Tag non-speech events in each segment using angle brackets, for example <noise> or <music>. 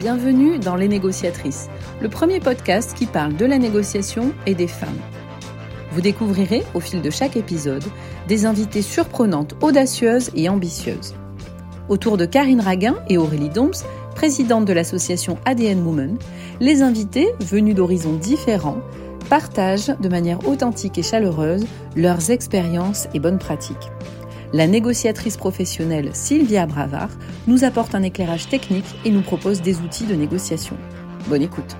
Bienvenue dans Les Négociatrices, le premier podcast qui parle de la négociation et des femmes. Vous découvrirez, au fil de chaque épisode, des invités surprenantes, audacieuses et ambitieuses. Autour de Karine Raguin et Aurélie Dombs, présidente de l'association ADN Women, les invités, venus d'horizons différents, partagent de manière authentique et chaleureuse leurs expériences et bonnes pratiques la négociatrice professionnelle Sylvia Bravard nous apporte un éclairage technique et nous propose des outils de négociation. Bonne écoute.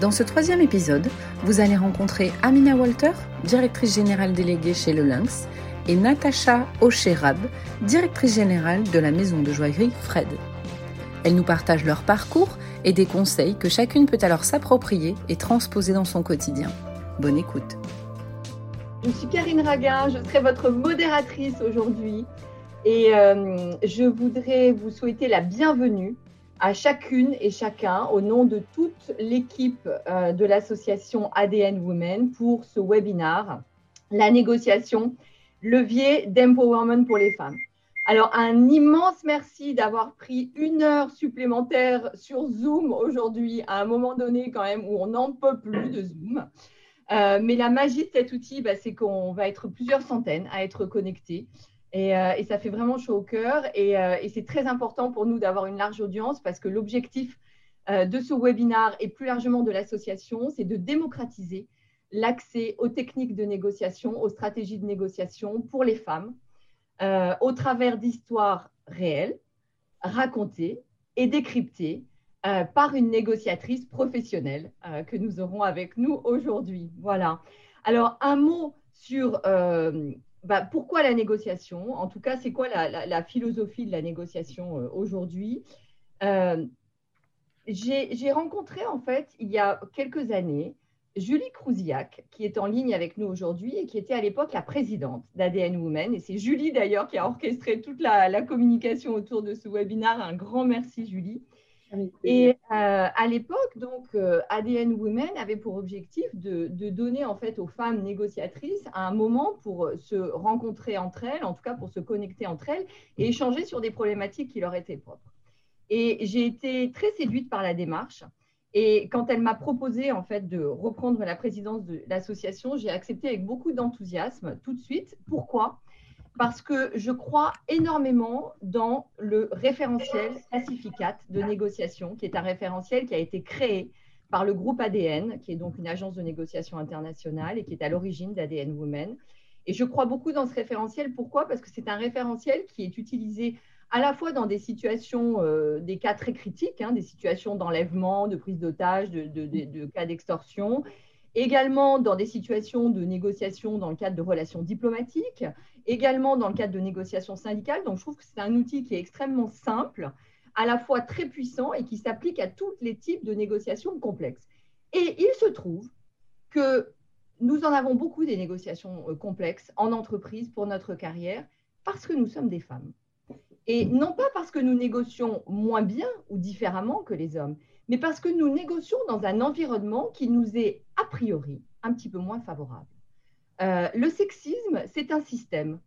Dans ce troisième épisode, vous allez rencontrer Amina Walter, directrice générale déléguée chez Le Lynx, et Natacha Ocherab, directrice générale de la maison de joaillerie Fred. Elles nous partagent leur parcours et des conseils que chacune peut alors s'approprier et transposer dans son quotidien. Bonne écoute. Je suis Karine Raguin, je serai votre modératrice aujourd'hui et euh, je voudrais vous souhaiter la bienvenue à chacune et chacun au nom de toute l'équipe euh, de l'association ADN Women pour ce webinaire, la négociation, levier d'empowerment pour les femmes. Alors, un immense merci d'avoir pris une heure supplémentaire sur Zoom aujourd'hui, à un moment donné quand même où on n'en peut plus de Zoom. Euh, mais la magie de cet outil, bah, c'est qu'on va être plusieurs centaines à être connectés. Et, euh, ça fait vraiment chaud au cœur. Euh, et, c'est très important pour nous d'avoir une large audience parce que l'objectif de ce webinaire et plus largement de l'association, c'est de démocratiser l'accès aux techniques de négociation, aux stratégies de négociation pour les femmes au travers d'histoires réelles, racontées et décryptées euh, par une négociatrice professionnelle euh, que nous aurons avec nous aujourd'hui. Voilà. Alors, un mot sur euh, bah, pourquoi la négociation? En tout cas, c'est quoi la, philosophie de la négociation aujourd'hui? J'ai rencontré, en fait, il y a quelques années, Julie Crouziac, qui est en ligne avec nous aujourd'hui et qui était à l'époque la présidente d'ADN Women. Et c'est Julie d'ailleurs qui a orchestré toute la, la, communication autour de ce webinaire. Un grand merci, Julie. Et euh, à l'époque, donc, euh, ADN Women avait pour objectif de, donner en fait aux femmes négociatrices un moment pour se rencontrer entre elles, en tout cas pour se connecter entre elles et échanger sur des problématiques qui leur étaient propres. Et j'ai été très séduite par la démarche. Et quand elle m'a proposé en fait de reprendre la présidence de l'association, j'ai accepté avec beaucoup d'enthousiasme tout de suite. Pourquoi? Parce que je crois énormément dans le référentiel classificate de négociation, qui est un référentiel qui a été créé par le groupe ADN, qui est donc une agence de négociation internationale et qui est à l'origine d'ADN Women. Et je crois beaucoup dans ce référentiel. Pourquoi? Parce que c'est un référentiel qui est utilisé à la fois dans des situations, euh, des cas très critiques, hein, des situations d'enlèvement, de prise d'otage, de, cas d'extorsion, également dans des situations de négociation dans le cadre de relations diplomatiques, également dans le cadre de négociations syndicales. Donc, je trouve que c'est un outil qui est extrêmement simple, à la fois très puissant et qui s'applique à tous les types de négociations complexes. Et il se trouve que nous en avons beaucoup des négociations euh, complexes en entreprise pour notre carrière parce que nous sommes des femmes. Et non pas parce que nous négocions moins bien ou différemment que les hommes, mais parce que nous négocions dans un environnement qui nous est a priori un petit peu moins favorable. Euh, le sexisme, c'est un système.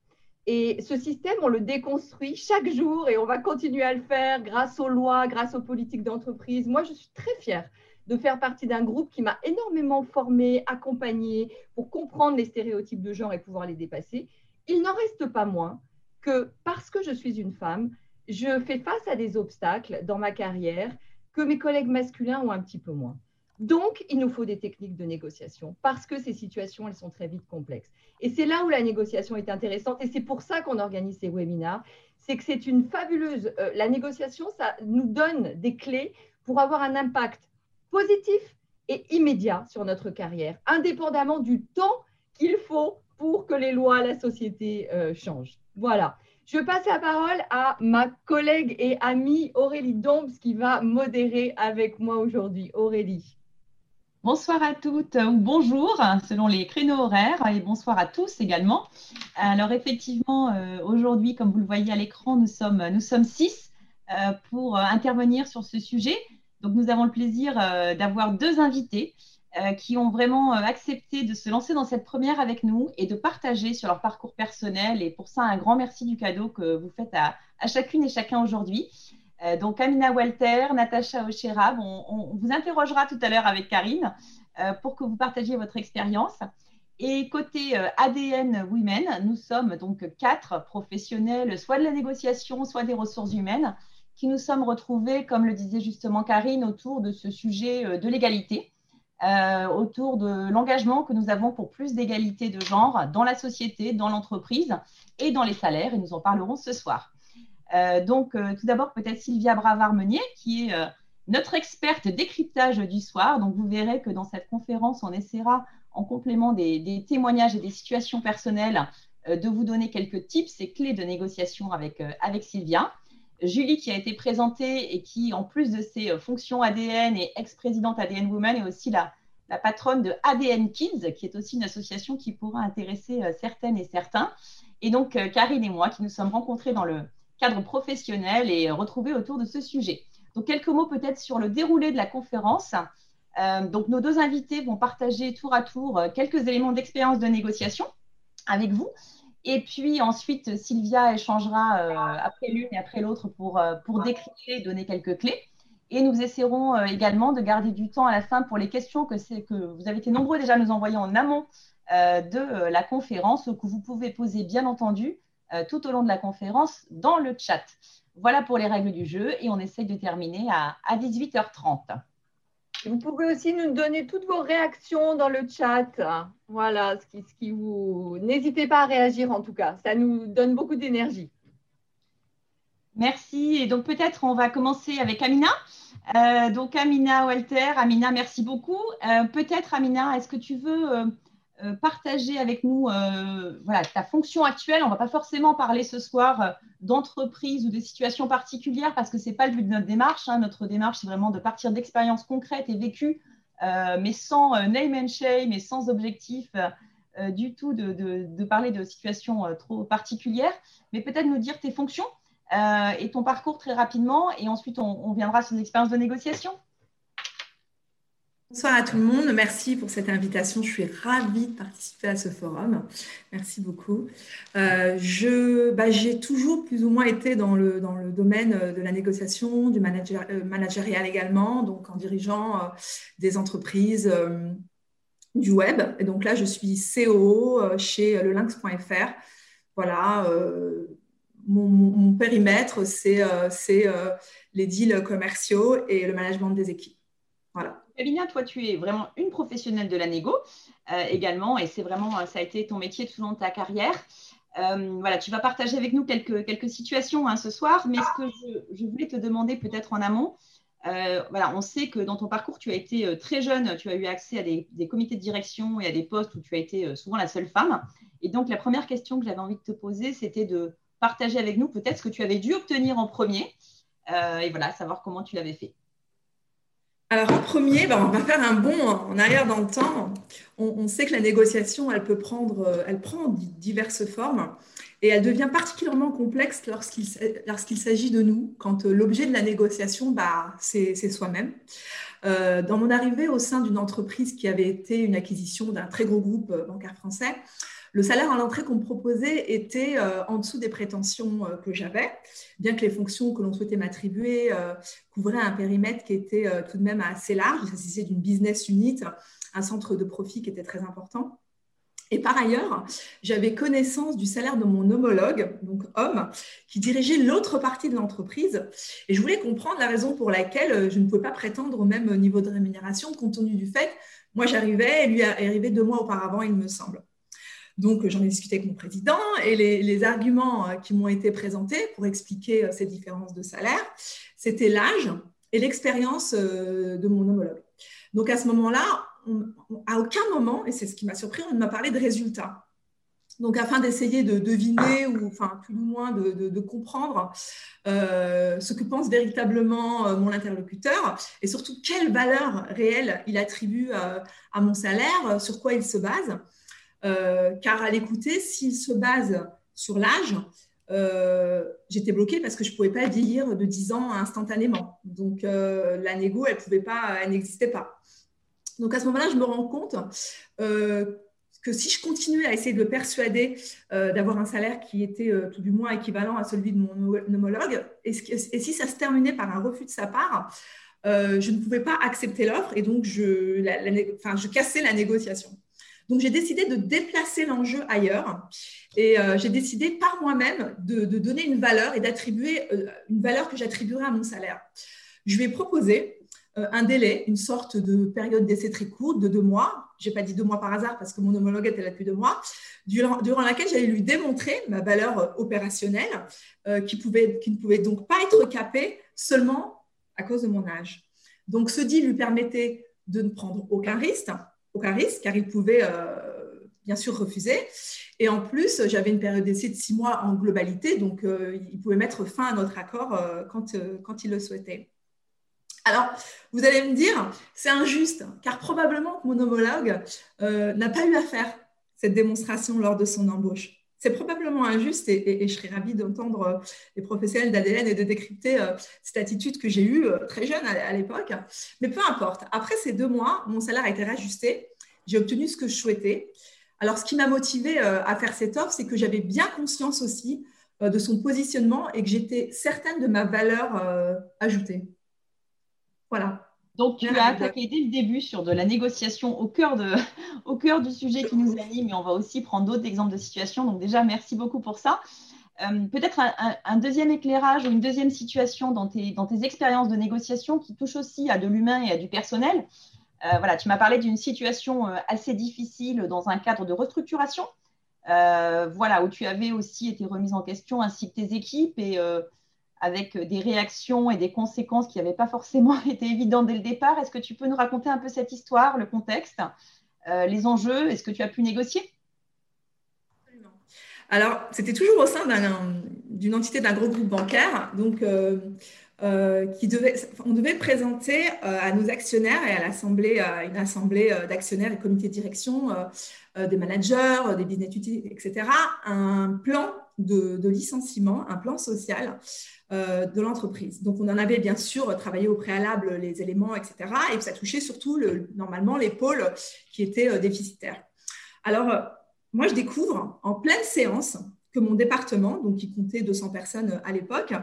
Et ce système, on le déconstruit chaque jour et on va continuer à le faire grâce aux lois, grâce aux politiques d'entreprise. Moi, je suis très fière de faire partie d'un groupe qui m'a énormément formée, accompagnée pour comprendre les stéréotypes de genre et pouvoir les dépasser. Il n'en reste pas moins que parce que je suis une femme, je fais face à des obstacles dans ma carrière que mes collègues masculins ont un petit peu moins. Donc, il nous faut des techniques de négociation parce que ces situations, elles sont très vite complexes. Et c'est là où la négociation est intéressante et c'est pour ça qu'on organise ces webinaires. C'est que c'est une fabuleuse, euh, la négociation, ça nous donne des clés pour avoir un impact positif et immédiat sur notre carrière, indépendamment du temps qu'il faut pour que les lois, la société euh, changent. Voilà. Je passe la parole à ma collègue et amie Aurélie Dombs qui va modérer avec moi aujourd'hui. Aurélie. Bonsoir à toutes ou bonjour selon les créneaux horaires et bonsoir à tous également. Alors effectivement, euh, aujourd'hui, comme vous le voyez à l'écran, nous sommes, six euh, pour intervenir sur ce sujet. Donc nous avons le plaisir euh, d'avoir deux invités qui ont vraiment accepté de se lancer dans cette première avec nous et de partager sur leur parcours personnel. Et pour ça, un grand merci du cadeau que vous faites à, chacune et chacun aujourd'hui. Donc, Amina Walter, Natacha Ocherab, on, vous interrogera tout à l'heure avec Karine pour que vous partagiez votre expérience. Et côté euh, ADN Women, nous sommes donc quatre professionnels, soit de la négociation, soit des ressources humaines, qui nous sommes retrouvés, comme le disait justement Karine, autour de ce sujet euh, de l'égalité, euh, autour de l'engagement que nous avons pour plus d'égalité de genre dans la société, dans l'entreprise et dans les salaires, et nous en parlerons ce soir. Donc, tout d'abord, peut-être Sylvia Bravard-Meunier, qui est notre experte décryptage du soir. Donc, vous verrez que dans cette conférence, on essaiera en complément des, témoignages et des situations personnelles, euh, de vous donner quelques tips et clés de négociation avec, euh, avec Sylvia. Julie, qui a été présentée et qui, en plus de ses euh, fonctions ADN et ex-présidente ADN Women, est aussi la, la, patronne de ADN Kids, qui est aussi une association qui pourra intéresser certaines et certains. Et donc, Karine et moi, qui nous sommes rencontrés dans le cadre professionnel et retrouvés autour de ce sujet. Donc, quelques mots peut-être sur le déroulé de la conférence. Euh, donc, nos deux invités vont partager tour à tour euh, quelques éléments d'expérience de négociation avec vous. Et puis ensuite, Sylvia échangera euh, après l'une et après l'autre pour, pour décrypter et donner quelques clés. Et nous essaierons également de garder du temps à la fin pour les questions que, que vous avez été nombreux déjà à nous envoyer en amont de la conférence, que vous pouvez poser bien entendu tout au long de la conférence dans le chat. Voilà pour les règles du jeu et on essaye de terminer à, à 18h30. Vous pouvez aussi nous donner toutes vos réactions dans le chat. Voilà, ce qui, ce qui vous. N'hésitez pas à réagir en tout cas. Ça nous donne beaucoup d'énergie. Merci. Et donc peut-être on va commencer avec Amina. Euh, donc Amina Walter, Amina, merci beaucoup. Euh, peut-être Amina, est-ce que tu veux euh, euh, partager avec nous euh, voilà, ta fonction actuelle. On ne va pas forcément parler ce soir euh, d'entreprise ou de situations particulières parce que ce n'est pas le but de notre démarche. Hein. Notre démarche, c'est vraiment de partir d'expériences concrètes et vécues, mais sans name and shame et sans objectif du tout de, de, parler de situations trop particulières. Mais peut-être nous dire tes fonctions et ton parcours très rapidement et ensuite on, on viendra sur les expériences de négociation. Bonsoir à tout le monde. Merci pour cette invitation. Je suis ravie de participer à ce forum. Merci beaucoup. Euh, bah, j'ai toujours plus ou moins été dans le, dans le domaine de la négociation, du manager, euh, managérial également, donc en dirigeant euh, des entreprises du web. Et donc là, je suis CEO chez lelynx.fr. Voilà. Mon, mon, périmètre, c'est les deals commerciaux et le management des équipes. Voilà. Kalina, toi, tu es vraiment une professionnelle de la négo euh, également, et c'est vraiment, ça a été ton métier tout au long de ta carrière. Euh, voilà, tu vas partager avec nous quelques, situations hein, ce soir, mais ce que je, voulais te demander peut-être en amont, euh, voilà, on sait que dans ton parcours, tu as été très jeune, tu as eu accès à des, des, comités de direction et à des postes où tu as été souvent la seule femme. Et donc, la première question que j'avais envie de te poser, c'était de partager avec nous peut-être ce que tu avais dû obtenir en premier, et voilà, savoir comment tu l'avais fait. Alors en premier, ben, on va faire un bond en arrière dans le temps. On, sait que la négociation, elle peut prendre, euh, elle prend diverses formes et elle devient particulièrement complexe lorsqu'il s'agit de nous, quand euh, l'objet de la négociation, bah, c'est soi-même. Euh, dans mon arrivée au sein d'une entreprise qui avait été une acquisition d'un très gros groupe bancaire français, le salaire à l'entrée qu'on me proposait était euh, en dessous des prétentions euh, que j'avais, bien que les fonctions que l'on souhaitait m'attribuer euh, couvraient un périmètre qui était tout de même assez large. Il s'agissait d'une business unit, un centre de profit qui était très important. Et par ailleurs, j'avais connaissance du salaire de mon homologue, donc homme, qui dirigeait l'autre partie de l'entreprise. Et je voulais comprendre la raison pour laquelle je ne pouvais pas prétendre au même niveau de rémunération, compte tenu du fait que moi j'arrivais et lui arrivait deux mois auparavant, il me semble. Donc, j'en ai discuté avec mon président et les, arguments euh, qui m'ont été présentés pour expliquer euh, ces différences de salaire, c'était l'âge et l'expérience euh, de mon homologue. Donc, à ce moment-là, à aucun moment, et c'est ce qui m'a surpris, on ne m'a parlé de résultats. Donc, afin d'essayer de deviner ou, enfin, plus ou moins de, comprendre ce que pense véritablement mon interlocuteur et surtout quelle valeur réelle il attribue à mon salaire, sur quoi il se base, car à l'écouter, s'il se base sur l'âge, euh, j'étais bloquée parce que je ne pouvais pas vieillir de 10 ans instantanément. Donc, euh, la négo, elle pouvait pas, elle n'existait pas. Donc à ce moment-là, je me rends compte que si je continuais à essayer de le persuader d'avoir un salaire qui était tout du moins équivalent à celui de mon homologue, et, si ça se terminait par un refus de sa part, je ne pouvais pas accepter l'offre et donc je cassais la négociation. Donc, j'ai décidé de déplacer l'enjeu ailleurs et euh, j'ai décidé par moi-même de, donner une valeur et d'attribuer euh, une valeur que j'attribuerai à mon salaire. Je lui ai proposé euh, un délai, une sorte de période d'essai très courte de deux mois. Je n'ai pas dit deux mois par hasard parce que mon homologue était là depuis deux mois, durant, laquelle j'allais lui démontrer ma valeur opérationnelle qui, qui ne pouvait donc pas être capée seulement à cause de mon âge. Donc, ce deal lui permettait de ne prendre aucun risque, car il pouvait euh, bien sûr refuser. Et en plus, j'avais une période d'essai de six mois en globalité, donc euh, il pouvait mettre fin à notre accord euh, quand, il le souhaitait. Alors, vous allez me dire, c'est injuste, car probablement mon homologue n'a pas eu à faire cette démonstration lors de son embauche. C'est probablement injuste et, je serais ravie d'entendre les professionnels d'ADN et de décrypter cette attitude que j'ai eue très jeune à, l'époque. Mais peu importe. Après ces deux mois, mon salaire a été réajusté j'ai obtenu ce que je souhaitais. Alors, ce qui m'a motivée euh, à faire cette offre, c'est que j'avais bien conscience aussi euh, de son positionnement et que j'étais certaine de ma valeur euh, ajoutée. Voilà. Donc, tu as attaqué dès le début sur de la négociation au cœur, de, <laughs> au cœur du sujet qui nous anime, mais on va aussi prendre d'autres exemples de situations. Donc, déjà, merci beaucoup pour ça. Peut-être un, deuxième éclairage ou une deuxième situation dans tes, dans tes expériences de négociation qui touche aussi à de l'humain et à du personnel. Euh, voilà, tu m'as parlé d'une situation euh, assez difficile dans un cadre de restructuration, euh, voilà, où tu avais aussi été remise en question ainsi que tes équipes et avec des réactions et des conséquences qui n'avaient pas forcément <laughs> été évidentes dès le départ. Est-ce que tu peux nous raconter un peu cette histoire, le contexte, les enjeux Est-ce que tu as pu négocier? Alors, c'était toujours au sein d'une entité d'un gros groupe bancaire. Donc, euh, devait, on devait présenter euh, à nos actionnaires et à l'assemblée, une assemblée euh, d'actionnaires et comités de direction, des managers, des business utilities, etc., un plan de, licenciement, un plan social de l'entreprise. Donc, on en avait bien sûr travaillé au préalable les éléments, etc., et ça touchait surtout le, normalement les pôles qui étaient déficitaires. Alors, moi, je découvre en pleine séance que mon département, donc qui comptait 200 personnes à l'époque,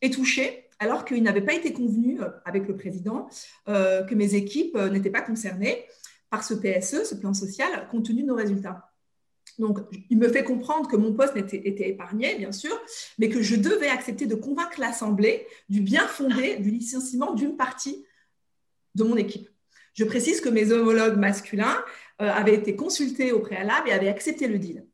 est touché alors qu'il n'avait pas été convenu euh, avec le président euh, que mes équipes euh, n'étaient pas concernées par ce PSE, ce plan social, compte tenu de nos résultats. Donc, il me fait comprendre que mon poste était, épargné, bien sûr, mais que je devais accepter de convaincre l'Assemblée du bien fondé du licenciement d'une partie de mon équipe. Je précise que mes homologues masculins avaient été consultés au préalable et avaient accepté le deal.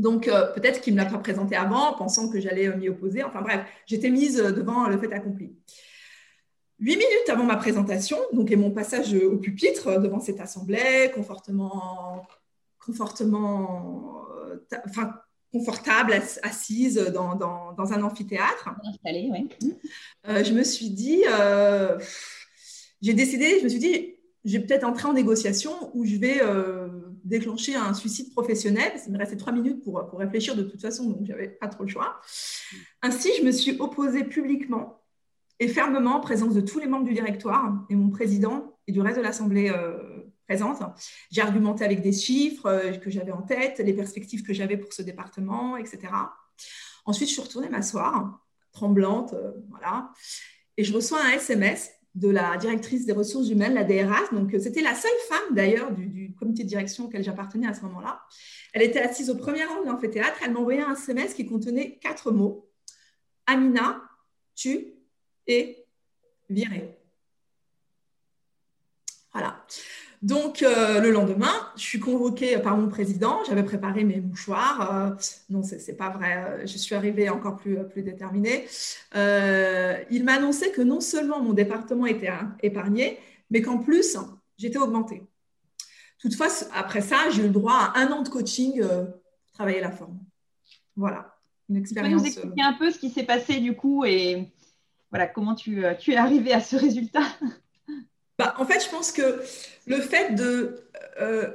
Donc, euh, peut-être qu'il ne me l'a pas présenté avant, pensant que j'allais euh, m'y opposer. Enfin bref, j'étais mise euh, devant le fait accompli. Huit minutes avant ma présentation, donc et mon passage au pupitre devant cette assemblée, confortement, confortement, enfin, confortable, assise dans, dans, un amphithéâtre. Installée, oui. je me suis dit, j'ai décidé, je me suis dit, je vais peut-être entrer en négociation où je vais déclencher un suicide professionnel. Il me restait trois minutes pour, pour réfléchir de toute façon, donc j'avais pas trop le choix. Ainsi, je me suis opposée publiquement et fermement en présence de tous les membres du directoire et mon président et du reste de l'Assemblée euh, J'ai argumenté avec des chiffres euh, que j'avais en tête, les perspectives que j'avais pour ce département, etc. Ensuite, je suis retournée m'asseoir, tremblante, euh, voilà, et je reçois un SMS de la directrice des ressources humaines, la DRH. Donc, c'était la seule femme d'ailleurs du, comité de direction auquel j'appartenais à ce moment-là. Elle était assise au premier rang de l'amphithéâtre. Elle m'a envoyé un SMS qui contenait quatre mots Amina, tu es virée. Voilà. Donc, euh, le lendemain, je suis convoquée par mon président. J'avais préparé mes mouchoirs. Euh, non, ce n'est pas vrai. Euh, je suis arrivée encore plus, plus déterminée. il m'a annoncé que non seulement mon département était épargné, mais qu'en plus, j'étais augmentée. Toutefois, après ça, j'ai eu le droit à un an de coaching pour travailler la forme. Voilà, une expérience. Tu peux nous expliquer un peu ce qui s'est passé du coup et voilà, comment tu, tu es arrivée à ce résultat? Bah, en fait, je pense que le fait de, euh,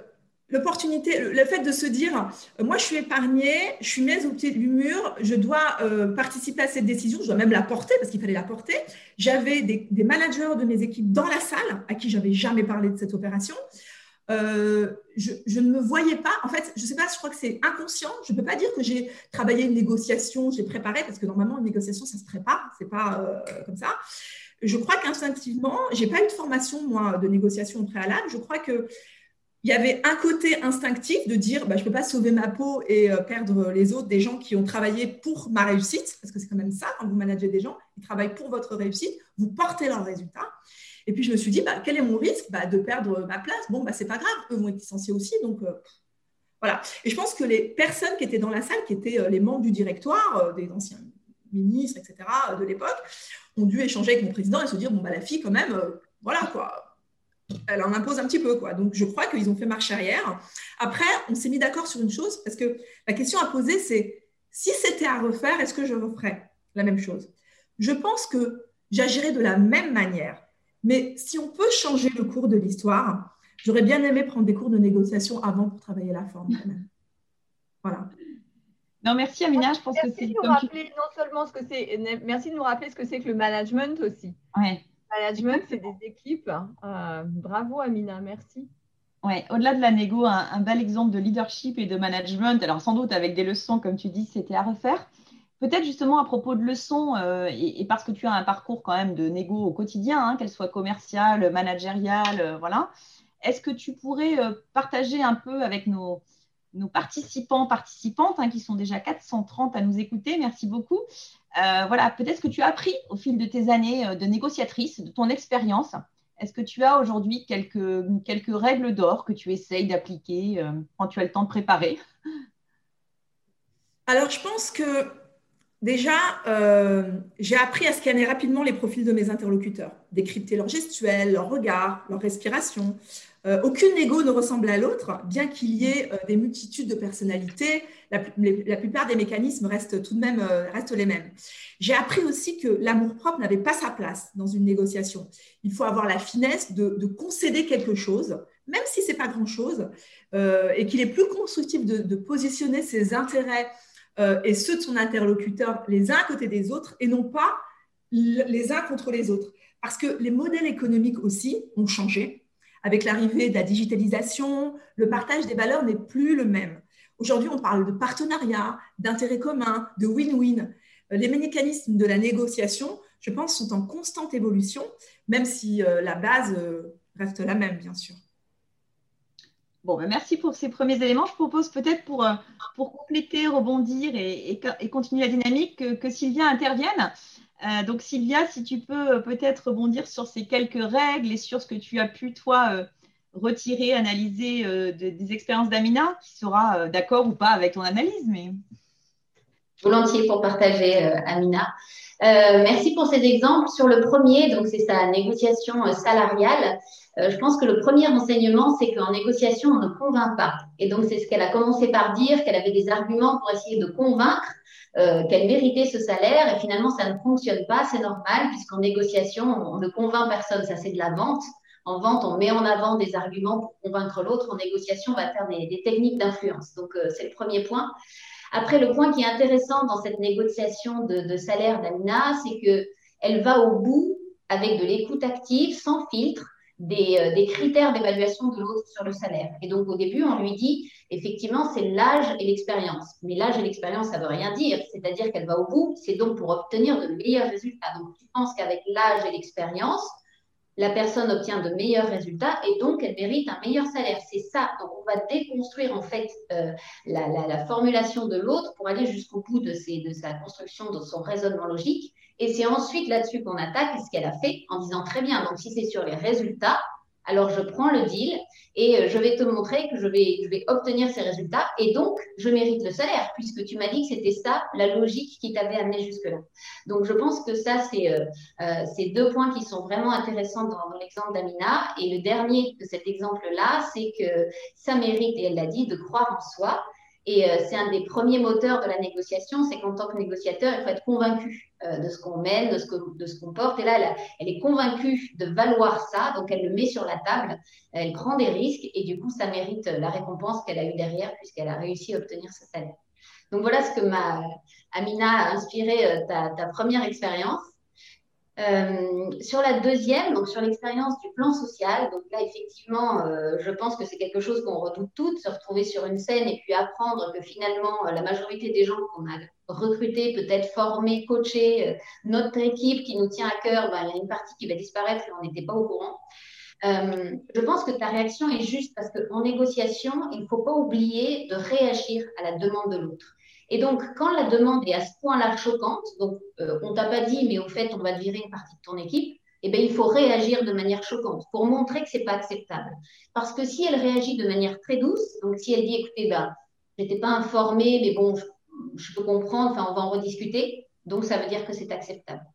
l'opportunité, le fait de se dire, euh, moi je suis épargnée, je suis mise au pied du mur, je dois euh, participer à cette décision, je dois même la porter parce qu'il fallait la porter. J'avais des, managers de mes équipes dans la salle à qui j'avais jamais parlé de cette opération. Je, ne me voyais pas, en fait, je ne sais pas, je crois que c'est inconscient. Je ne peux pas dire que j'ai travaillé une négociation, j'ai préparé, parce que normalement, une négociation, ça se prépare, c'est pas comme ça. Je crois qu'instinctivement, j'ai pas eu de formation, moi, de négociation préalable. Je crois que il y avait un côté instinctif de dire bah, je ne peux pas sauver ma peau et euh, perdre les autres, des gens qui ont travaillé pour ma réussite, parce que c'est quand même ça, quand vous managez des gens, ils travaillent pour votre réussite, vous portez leurs résultats. Et puis je me suis dit, bah, quel est mon risque bah, De perdre ma place? Bon, bah, c'est pas grave, eux vont être licenciés aussi. Donc euh, voilà. Et je pense que les personnes qui étaient dans la salle, qui étaient euh, les membres du directoire, des anciens ministres, etc., de l'époque, ont dû échanger avec mon président et se dire, bon, bah, la fille, quand même, voilà quoi elle en impose un petit peu. Quoi. Donc, je crois qu'ils ont fait marche arrière. Après, on s'est mis d'accord sur une chose, parce que la question à poser, c'est si c'était à refaire, est-ce que je referais la même chose? Je pense que j'agirais de la même manière. Mais si on peut changer le cours de l'histoire, j'aurais bien aimé prendre des cours de négociation avant pour travailler la forme. Voilà. Non, merci Amina. Je pense que c'est. non seulement ce que c'est. Merci de nous rappeler ce que c'est que le management aussi. Ouais management, c'est des équipes. Euh, bravo Amina, merci. Ouais, au-delà de la négo, un, bel exemple de leadership et de management, alors sans doute avec des leçons, comme tu dis, c'était à refaire. Peut-être justement à propos de leçons, euh, et, parce que tu as un parcours quand même de négo au quotidien, hein, qu'elle soit commerciale, managériale, euh, voilà, est-ce que tu pourrais partager un peu avec nos, nos participants, participantes, hein, qui sont déjà 430 à nous écouter, merci beaucoup, euh, voilà, peut-être que tu as appris au fil de tes années euh, de négociatrice, de ton expérience. Est-ce que tu as aujourd'hui quelques, quelques règles d'or que tu essayes d'appliquer euh, quand tu as le temps de préparer? Alors, je pense que déjà, j'ai appris à scanner rapidement les profils de mes interlocuteurs, décrypter leurs gestuels, leurs regards, leur respiration, euh, aucune négo ne ressemble à l'autre, bien qu'il y ait euh, des multitudes de personnalités. La, plupart des mécanismes restent tout de même euh, restent les mêmes. J'ai appris aussi que l'amour-propre n'avait pas sa place dans une négociation. Il faut avoir la finesse de, concéder quelque chose, même si c'est pas grand-chose, et qu'il est plus constructif de, de positionner ses intérêts et ceux de son interlocuteur les uns à côté des autres, et non pas les uns contre les autres. Parce que les modèles économiques aussi ont changé avec l'arrivée de la digitalisation, le partage des valeurs n'est plus le même. Aujourd'hui, on parle de partenariat, d'intérêt commun, de win-win. Euh, les mécanismes de la négociation, je pense, sont en constante évolution, même si euh, la base euh, reste la même, bien sûr. Bon, ben merci pour ces premiers éléments. Je propose peut-être pour, pour compléter, rebondir et, et, continuer la dynamique que, que Sylvia intervienne. Euh, donc Sylvia, si tu peux euh, peut-être rebondir sur ces quelques règles et sur ce que tu as pu, toi, euh, retirer, analyser des expériences d'Amina, qui sera d'accord ou pas avec ton analyse. Mais... Volontiers pour partager, Amina. merci pour ces exemples. Sur le premier, donc c'est sa négociation salariale. je pense que le premier enseignement, c'est qu'en négociation, on ne convainc pas. Et donc, c'est ce qu'elle a commencé par dire, qu'elle avait des arguments pour essayer de convaincre. Euh, qu'elle méritait ce salaire et finalement ça ne fonctionne pas, c'est normal puisqu'en négociation on ne convainc personne, ça c'est de la vente. En vente, on met en avant des arguments pour convaincre l'autre. En négociation, on va faire des, techniques d'influence. Donc, euh, c'est le premier point. Après, le point qui est intéressant dans cette négociation de, salaire d'Amina, c'est qu'elle va au bout avec de l'écoute active, sans filtre, des, euh, des critères d'évaluation de l'autre sur le salaire. Et donc, au début, on lui dit, effectivement, c'est l'âge et l'expérience. Mais l'âge et l'expérience, ça ne veut rien dire. C'est-à-dire qu'elle va au bout. C'est donc pour obtenir de meilleurs résultats. Donc, tu penses qu'avec l'âge et l'expérience, la personne obtient de meilleurs résultats et donc elle mérite un meilleur salaire. C'est ça. Donc, on va déconstruire en fait euh, la, la, formulation de l'autre pour aller jusqu'au bout de, de sa construction, de son raisonnement logique. Et c'est ensuite là-dessus qu'on attaque ce qu'elle a fait en disant très bien, donc si c'est sur les résultats, alors je prends le deal et euh, je vais te montrer que je vais, je vais obtenir ces résultats et donc je mérite le salaire puisque tu m'as dit que c'était ça la logique qui t'avait amené jusque-là. Donc je pense que ça, c'est euh, euh deux points qui sont vraiment intéressants dans, dans l'exemple d'Amina. Et le dernier de cet exemple-là, c'est que ça mérite, et elle l'a dit, de croire en soi Et euh, c'est un des premiers moteurs de la négociation, c'est qu'en tant que négociateur, il faut être convaincu euh, de ce qu'on mène, de ce qu'on porte. Et là, elle, est convaincue de valoir ça, donc elle le met sur la table, elle prend des risques et du coup, ça mérite la récompense qu'elle a eue derrière puisqu'elle a réussi à obtenir ce salaire. Donc voilà ce que m'a Amina a inspiré euh, ta première expérience. Euh, sur la deuxième, donc sur l'expérience du plan social, donc là effectivement, euh, je pense que c'est quelque chose qu'on redoute toutes, se retrouver sur une scène et puis apprendre que finalement euh, la majorité des gens qu'on a recrutés, peut-être formés, coachés, notre équipe qui nous tient à cœur, ben, il y a une partie qui va disparaître et on n'était pas au courant. je pense que ta réaction est juste parce qu'en négociation, il ne faut pas oublier de réagir à la demande de l'autre. Et donc, quand la demande est à ce point-là choquante, donc euh, on t'a pas dit, mais au fait, on va te virer une partie de ton équipe, eh bien, il faut réagir de manière choquante pour montrer que c'est pas acceptable. Parce que si elle réagit de manière très douce, donc si elle dit, écoutez, bah, j'étais pas informée, mais bon, je, peux comprendre, enfin, on va en rediscuter, donc ça veut dire que c'est acceptable.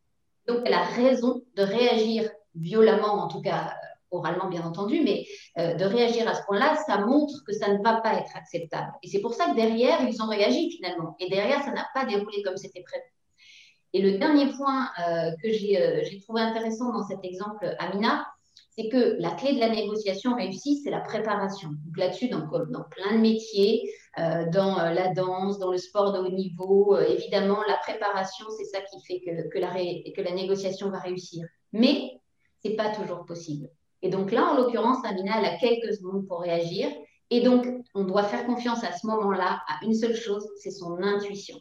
Donc, elle a raison de réagir violemment, en tout cas oralement bien entendu, mais euh, de réagir à ce point-là, ça montre que ça ne va pas être acceptable. Et c'est pour ça que derrière, ils ont réagi finalement. Et derrière, ça n'a pas déroulé comme c'était prévu. Et le dernier point euh, que euh, j'ai trouvé intéressant dans cet exemple, Amina, c'est que la clé de la négociation réussie, c'est la préparation. Donc là-dessus, dans, dans, plein de métiers, dans la danse, dans le sport de haut niveau, évidemment, la préparation, c'est ça qui fait que, la que la négociation va réussir. Mais ce n'est pas toujours possible. Et donc là, en l'occurrence, Amina, elle a quelques secondes pour réagir. Et donc, on doit faire confiance à ce moment-là à une seule chose, c'est son intuition.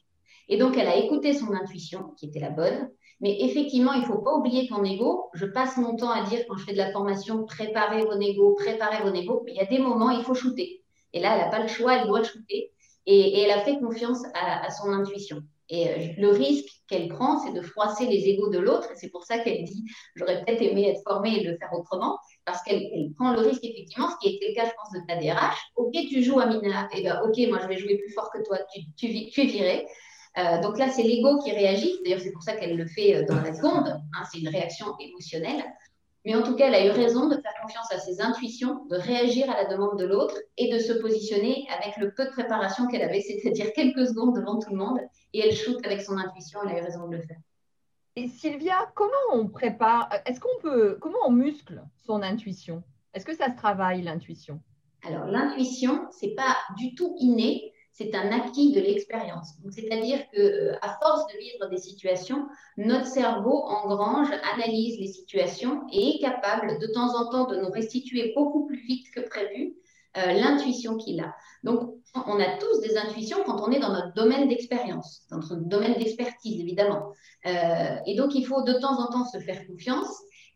Et donc, elle a écouté son intuition, qui était la bonne. Mais effectivement, il ne faut pas oublier qu'en égo, je passe mon temps à dire quand je fais de la formation, préparez vos négos, préparez vos négos. Mais il y a des moments, il faut shooter. Et là, elle n'a pas le choix, elle doit shooter. Et, elle a fait confiance à son intuition. Et euh, le risque qu'elle prend, c'est de froisser les égaux de l'autre. C'est pour ça qu'elle dit J'aurais peut-être aimé être formée et le faire autrement. Parce qu'elle prend le risque, effectivement, ce qui été le cas, je pense, de ta DRH. Ok, tu joues à Mina. Et eh bien, ok, moi, je vais jouer plus fort que toi. Tu, tu, es viré. Euh, donc là, c'est l'ego qui réagit. D'ailleurs, c'est pour ça qu'elle le fait euh, dans la seconde. Hein, c'est une réaction émotionnelle. Mais en tout cas, elle a eu raison de faire confiance à ses intuitions, de réagir à la demande de l'autre et de se positionner avec le peu de préparation qu'elle avait, c'est-à-dire <laughs> quelques secondes devant tout le monde. Et elle shoot avec son intuition, elle a eu raison de le faire. Et Sylvia, comment on prépare Est-ce qu'on peut, comment on muscle son intuition? Est-ce que ça se travaille l'intuition? Alors l'intuition, c'est pas du tout inné c'est un acquis de l'expérience. C'est-à-dire que euh, à force de vivre des situations, notre cerveau engrange, analyse les situations et est capable de temps en temps de nous restituer beaucoup plus vite que prévu euh, l'intuition qu'il a. Donc, on a tous des intuitions quand on est dans notre domaine d'expérience, dans notre domaine d'expertise, évidemment. Euh, et donc, il faut de temps en temps se faire confiance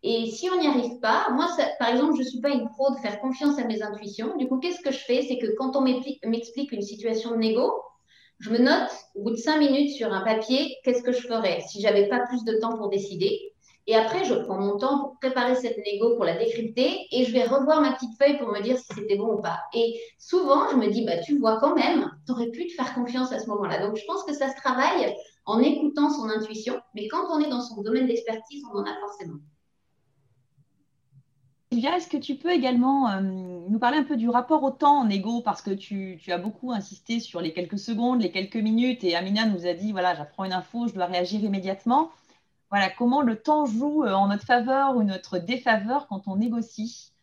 et si on n'y arrive pas, moi, par exemple, je ne suis pas une pro de faire confiance à mes intuitions. Du coup, qu'est-ce que je fais? C'est que quand on m'explique une situation de négo, je me note au bout de cinq minutes sur un papier qu'est-ce que je ferais si j'avais pas plus de temps pour décider? Et après, je prends mon temps pour préparer cette négo, pour la décrypter, et je vais revoir ma petite feuille pour me dire si c'était bon ou pas. Et souvent, je me dis, bah, tu vois quand même, tu aurais pu te faire confiance à ce moment-là. Donc, je pense que ça se travaille en écoutant son intuition, mais quand on est dans son domaine d'expertise, on en a forcément. Est-ce que tu peux également euh, nous parler un peu du rapport au temps en égo? Parce que tu, as beaucoup insisté sur les quelques secondes, les quelques minutes, et Amina nous a dit voilà, j'apprends une info, je dois réagir immédiatement. Voilà, comment le temps joue euh, en notre faveur ou notre défaveur quand on négocie?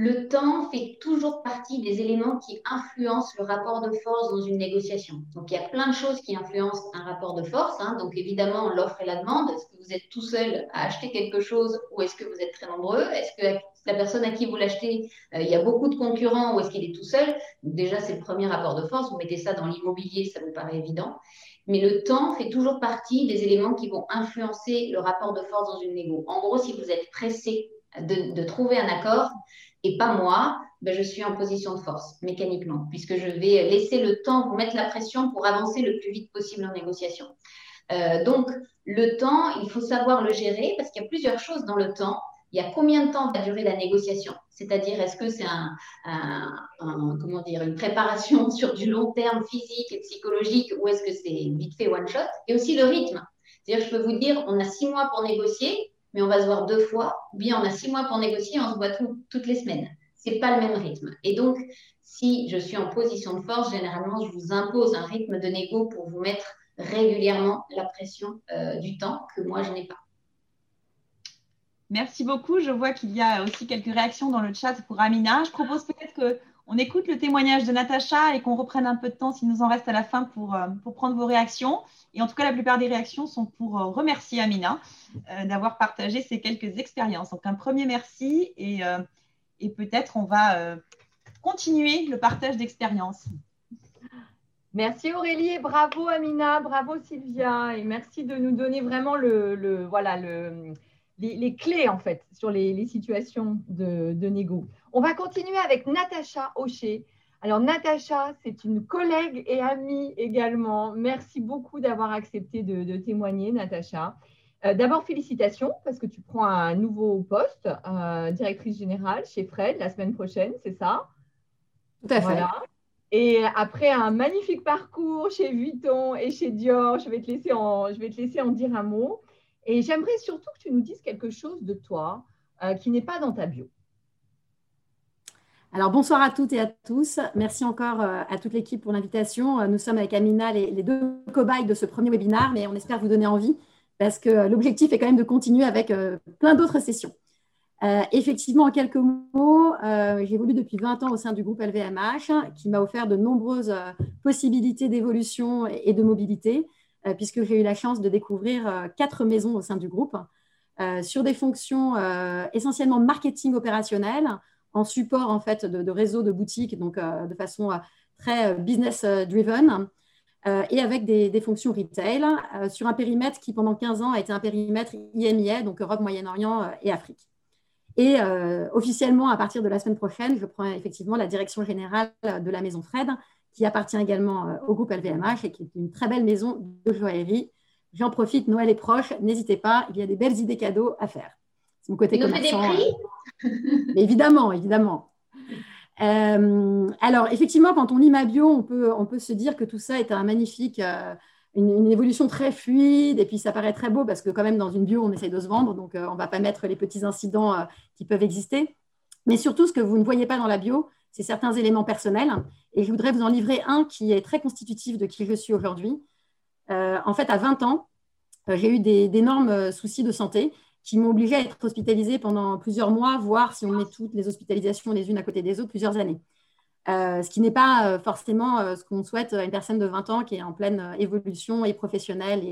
Le temps fait toujours partie des éléments qui influencent le rapport de force dans une négociation. Donc, il y a plein de choses qui influencent un rapport de force. Hein. Donc, évidemment, l'offre et la demande. Est-ce que vous êtes tout seul à acheter quelque chose ou est-ce que vous êtes très nombreux? Est-ce que la personne à qui vous l'achetez, euh, il y a beaucoup de concurrents ou est-ce qu'il est tout seul? Déjà, c'est le premier rapport de force. Vous mettez ça dans l'immobilier, ça vous paraît évident. Mais le temps fait toujours partie des éléments qui vont influencer le rapport de force dans une négo. En gros, si vous êtes pressé de trouver un accord, et pas moi, ben je suis en position de force mécaniquement, puisque je vais laisser le temps, vous mettre la pression pour avancer le plus vite possible en négociation. Euh, donc, le temps, il faut savoir le gérer parce qu'il y a plusieurs choses dans le temps. Il y a combien de temps va durer la négociation? C'est-à-dire, est-ce que c'est un, comment dire, une préparation <laughs> sur du long terme physique et psychologique ou est-ce que c'est vite fait one shot? Et aussi le rythme. C'est-à-dire, je peux vous dire, on a six mois pour négocier, mais on va se voir deux fois, ou bien on a six mois pour négocier, on se voit toutes les semaines. c'est pas le même rythme. Et donc, si je suis en position de force, généralement, je vous impose un rythme de négo pour vous mettre régulièrement la pression euh, du temps que moi, je n'ai pas. Merci beaucoup. Je vois qu'il y a aussi quelques réactions dans le chat pour Amina. Je propose peut-être qu'on écoute le témoignage de Natacha et qu'on reprenne un peu de temps s'il nous en reste à la fin pour, euh, prendre vos réactions. Et en tout cas, la plupart des réactions sont pour euh, remercier Amina d'avoir partagé ces quelques expériences. Donc, un premier merci et, et peut-être on va continuer le partage d'expériences. Merci Aurélie et bravo Amina, bravo Sylvia et merci de nous donner vraiment le, voilà, le, les, clés en fait sur les, situations de, de, négo. On va continuer avec Natacha Hocher. Alors Natacha, c'est une collègue et amie également. Merci beaucoup d'avoir accepté de, témoigner Natacha. Euh, d'abord, félicitations parce que tu prends un nouveau poste, euh, directrice générale chez Fred la semaine prochaine, c'est ça? Tout à fait. Et après un magnifique parcours chez Vuitton et chez Dior, je vais te laisser en, je vais te laisser en dire un mot. Et j'aimerais surtout que tu nous dises quelque chose de toi euh, qui n'est pas dans ta bio. Alors bonsoir à toutes et à tous. Merci encore euh, à toute l'équipe pour l'invitation. Euh, nous sommes avec Amina les, deux cobayes de ce premier webinaire, mais on espère vous donner envie parce que l'objectif est quand même de continuer avec plein d'autres sessions. Effectivement, en quelques mots, j'évolue depuis 20 ans au sein du groupe LVMH, qui m'a offert de nombreuses possibilités d'évolution et, de mobilité, puisque j'ai eu la chance de découvrir quatre maisons au sein du groupe, sur des fonctions essentiellement marketing opérationnel, en support en fait de, de réseaux de boutiques, donc de façon très business driven. et avec des, fonctions retail sur un périmètre qui, pendant 15 ans, a été un périmètre IMIA, donc Europe, Moyen-Orient et Afrique. Et euh, officiellement, à partir de la semaine prochaine, je prends effectivement la direction générale de la maison Fred, qui appartient également euh, au groupe LVMH et qui est une très belle maison de joaillerie. J'en profite, Noël est proche, n'hésitez pas, il y a des belles idées cadeaux à faire. C'est mon côté commerçant. Des prix évidemment, évidemment. Euh, alors, effectivement, quand on lit ma bio, on peut, on peut se dire que tout ça est un magnifique une, évolution très fluide et puis ça paraît très beau parce que quand même dans une bio, on essaye de se vendre, donc euh, on ne va pas mettre les petits incidents euh, qui peuvent exister. Mais surtout, ce que vous ne voyez pas dans la bio, c'est certains éléments personnels. Et je voudrais vous en livrer un qui est très constitutif de qui je suis aujourd'hui. Euh, en fait, à 20 ans, j'ai eu d'énormes soucis de santé qui m'ont obligé à être hospitalisée pendant plusieurs mois, voire si on met toutes les hospitalisations les unes à côté des autres, plusieurs années. Euh, ce qui n'est pas euh, forcément euh, ce qu'on souhaite à une personne de 20 ans qui est en pleine évolution et professionnelle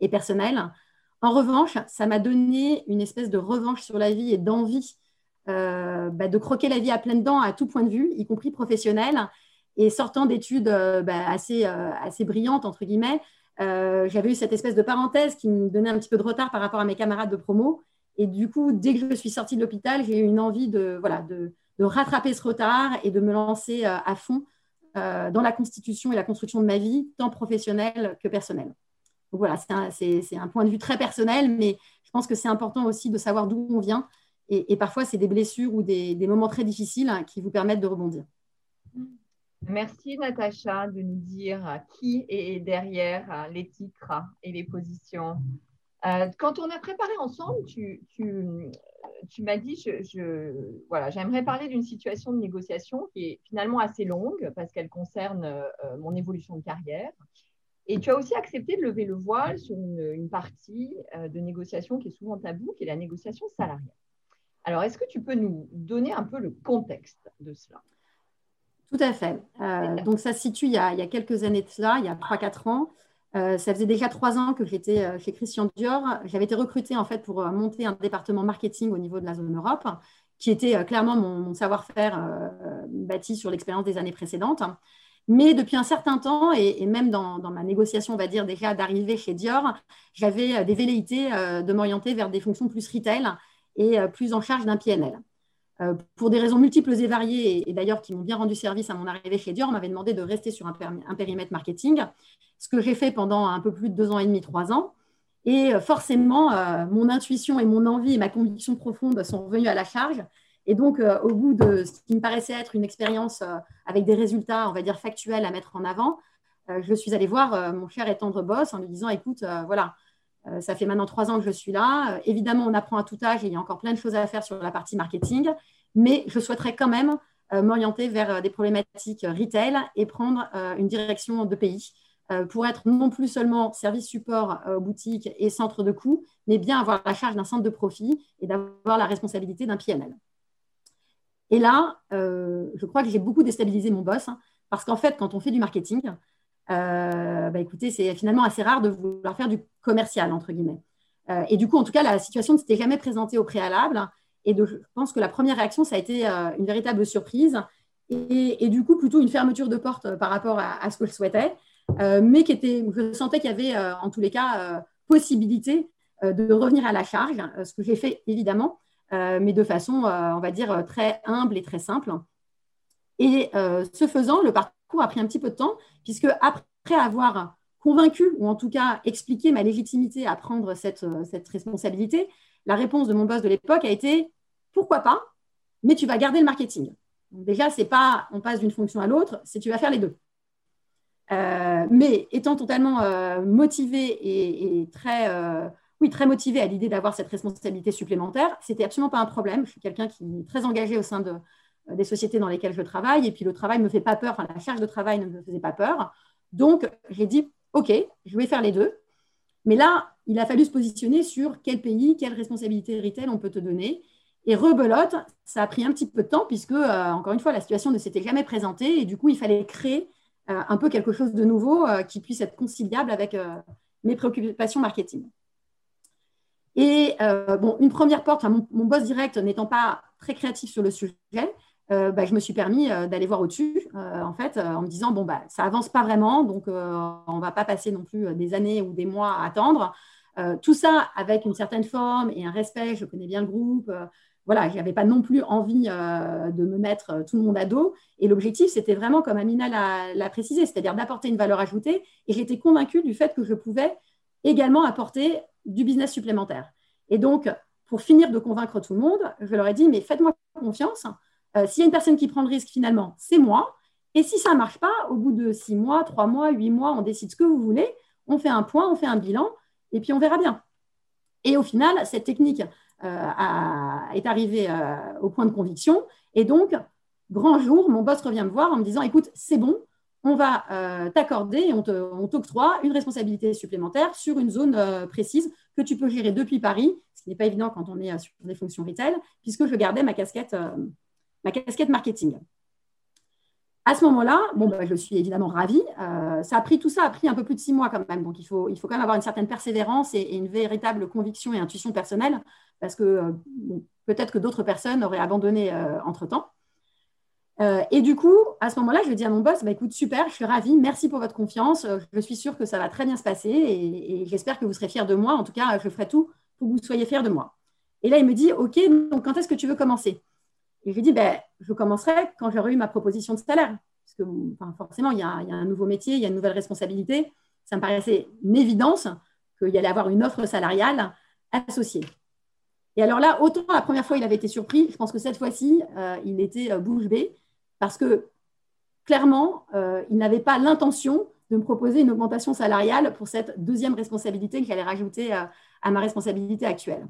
et, personnelle. En revanche, ça m'a donné une espèce de revanche sur la vie et d'envie bah, de croquer la vie à pleines dents à tout point de vue, y compris professionnel. Et sortant d'études bah, assez, assez brillantes, entre guillemets, j'avais eu cette espèce de parenthèse qui me donnait un petit peu de retard par rapport à mes camarades de promo. Et du coup, dès que je suis sortie de l'hôpital, j'ai eu une envie de, voilà, de, de rattraper ce retard et de me lancer euh, à fond euh, dans la constitution et la construction de ma vie, tant professionnelle que personnelle. Donc voilà, c'est un, point de vue très personnel, mais je pense que c'est important aussi de savoir d'où on vient. Et, parfois, c'est des blessures ou des, moments très difficiles hein, qui vous permettent de rebondir. Merci Natacha de nous dire qui est derrière les titres et les positions. Euh, quand on a préparé ensemble, tu, m'as dit, voilà, j'aimerais parler d'une situation de négociation qui est finalement assez longue parce qu'elle concerne euh, mon évolution de carrière. Et tu as aussi accepté de lever le voile sur une, partie euh, de négociation qui est souvent tabou, qui est la négociation salariale. Alors, est-ce que tu peux nous donner un peu le contexte de cela? Tout à fait. Euh, donc, ça se situe il y, a, il y, a, quelques années de cela, il y a 3-4 ans. Euh, ça faisait déjà trois ans que j'étais euh, chez Christian Dior. J'avais été recrutée en fait pour monter un département marketing au niveau de la zone Europe, qui était clairement mon, savoir-faire bâti sur l'expérience des années précédentes. Mais depuis un certain temps, et, même dans, ma négociation, on va dire déjà d'arriver chez Dior, j'avais des velléités de m'orienter vers des fonctions plus retail et plus en charge d'un PNL. pour des raisons multiples et variées, et, d'ailleurs qui m'ont bien rendu service à mon arrivée chez Dior, on m'avait demandé de rester sur un, périmètre marketing ce que j'ai fait pendant un peu plus de deux ans et demi, trois ans. Et euh, forcément, euh, mon intuition et mon envie et ma conviction profonde sont revenues à la charge. Et donc, euh, au bout de ce qui me paraissait être une expérience avec des résultats, on va dire, factuels à mettre en avant, je suis allée voir mon cher et tendre boss en lui disant, écoute, voilà, ça fait maintenant trois ans que je suis là. évidemment, on apprend à tout âge et il y a encore plein de choses à faire sur la partie marketing. mais je souhaiterais quand même m'orienter vers des problématiques retail et prendre une direction de pays pour être non plus seulement service support aux boutiques et centre de coûts, mais bien avoir la charge d'un centre de profit et d'avoir la responsabilité d'un PNL. Et là, je crois que j'ai beaucoup déstabilisé mon boss, hein, parce qu'en fait, quand on fait du marketing, bah, écoutez, c'est finalement assez rare de vouloir faire du commercial, entre guillemets. Euh, et du coup, en tout cas, la situation ne s'était jamais présentée au préalable. Et je pense que la première réaction, ça a été euh, une véritable surprise. Et, du coup, plutôt une fermeture de porte euh, par rapport à, ce que je souhaitais. mais qui était, je sentais qu'il y avait, en tous les cas, possibilité de revenir à la charge, ce que j'ai fait évidemment, mais de façon, on va dire, très humble et très simple. Et ce faisant, le parcours a pris un petit peu de temps, puisque après avoir convaincu, ou en tout cas expliqué ma légitimité à prendre cette, euh, cette responsabilité, la réponse de mon boss de l'époque a été pourquoi pas, mais tu vas garder le marketing. déjà, c'est pas on passe d'une fonction à l'autre, c'est tu vas faire les deux. Euh, mais étant totalement euh, motivé et, très, oui, très motivé à l'idée d'avoir cette responsabilité supplémentaire, c'était absolument pas un problème. Je suis quelqu'un qui est très engagé au sein de, des sociétés dans lesquelles je travaille, et puis le travail ne me fait pas peur, enfin, la charge de travail ne me faisait pas peur. Donc, j'ai dit OK, je vais faire les deux. Mais là, il a fallu se positionner sur quel pays, quelle responsabilité retail on peut te donner. Et rebelote, ça a pris un petit peu de temps puisque, euh, encore une fois, la situation ne s'était jamais présentée et du coup, il fallait créer euh, un peu quelque chose de nouveau euh, qui puisse être conciliable avec mes préoccupations marketing. Et bon, une première porte, mon, boss direct n'étant pas très créatif sur le sujet, euh, bah, je me suis permis euh, d'aller voir au-dessus, euh, en fait, en me disant, bon, bah, ça avance pas vraiment, donc on ne va pas passer non plus des années ou des mois à attendre. tout ça avec une certaine forme et un respect, je connais bien le groupe. voilà, je n'avais pas non plus envie de me mettre tout le monde à dos. Et l'objectif, c'était vraiment, comme Amina l'a précisé, c'est-à-dire d'apporter une valeur ajoutée. Et j'étais convaincue du fait que je pouvais également apporter du business supplémentaire. Et donc, pour finir de convaincre tout le monde, je leur ai dit, mais faites-moi confiance. Euh, s'il y a une personne qui prend le risque, finalement, c'est moi. Et si ça ne marche pas, au bout de six mois, trois mois, huit mois, on décide ce que vous voulez, on fait un point, on fait un bilan, et puis on verra bien. Et au final, cette technique euh, est arrivée euh, au point de conviction. Et donc, grand jour, mon boss revient me voir en me disant, écoute, c'est bon, on va t'accorder on t'octroie une responsabilité supplémentaire sur une zone précise que tu peux gérer depuis Paris, ce qui n'est pas évident quand on est sur des fonctions retail, puisque je gardais ma casquette ma casquette marketing. À ce moment-là, bon, bah, je suis évidemment ravie. Euh, ça a pris, tout ça a pris un peu plus de six mois quand même. Donc, il faut, il faut quand même avoir une certaine persévérance et, une véritable conviction et intuition personnelle parce que euh, peut-être que d'autres personnes auraient abandonné euh, entre-temps. et du coup, à ce moment-là, je dis à mon boss, bah, écoute, super, je suis ravie, merci pour votre confiance. Je suis sûre que ça va très bien se passer et, et j'espère que vous serez fiers de moi. En tout cas, je ferai tout pour que vous soyez fiers de moi. Et là, il me dit, OK, donc quand est-ce que tu veux commencer? Et je lui dis, ben, je commencerai quand j'aurai eu ma proposition de salaire. Parce que forcément, il y, a, un nouveau métier, il y a une nouvelle responsabilité. Ça me paraissait une évidence qu'il y allait avoir une offre salariale associée. Et alors là, autant la première fois, il avait été surpris, je pense que cette fois-ci, euh, il était euh, bouche bée parce que clairement, euh, il n'avait pas l'intention de me proposer une augmentation salariale pour cette deuxième responsabilité que j'allais rajouter à ma responsabilité actuelle.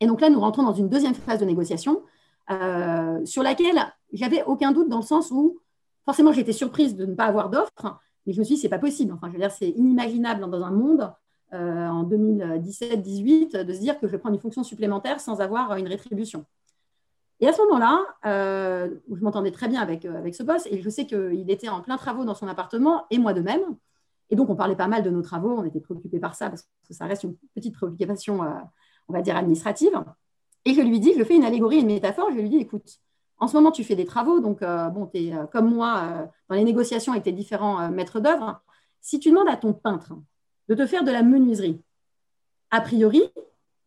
Et donc là, nous rentrons dans une deuxième phase de négociation euh, sur laquelle j'avais aucun doute dans le sens où forcément j'étais surprise de ne pas avoir d'offre, mais je me suis dit c'est pas possible. Enfin, je c'est inimaginable dans un monde euh, en 2017-18 de se dire que je vais prendre une fonction supplémentaire sans avoir une rétribution. Et à ce moment-là, euh, je m'entendais très bien avec, avec ce boss et je sais qu'il était en plein travaux dans son appartement et moi de même. Et donc, on parlait pas mal de nos travaux, on était préoccupés par ça parce que ça reste une petite préoccupation, on va dire, administrative. Et je lui dis, je fais une allégorie, une métaphore, je lui dis, écoute, en ce moment, tu fais des travaux, donc euh, bon, tu es euh, comme moi euh, dans les négociations avec tes différents maîtres d'œuvre. Si tu demandes à ton peintre de te faire de la menuiserie, a priori,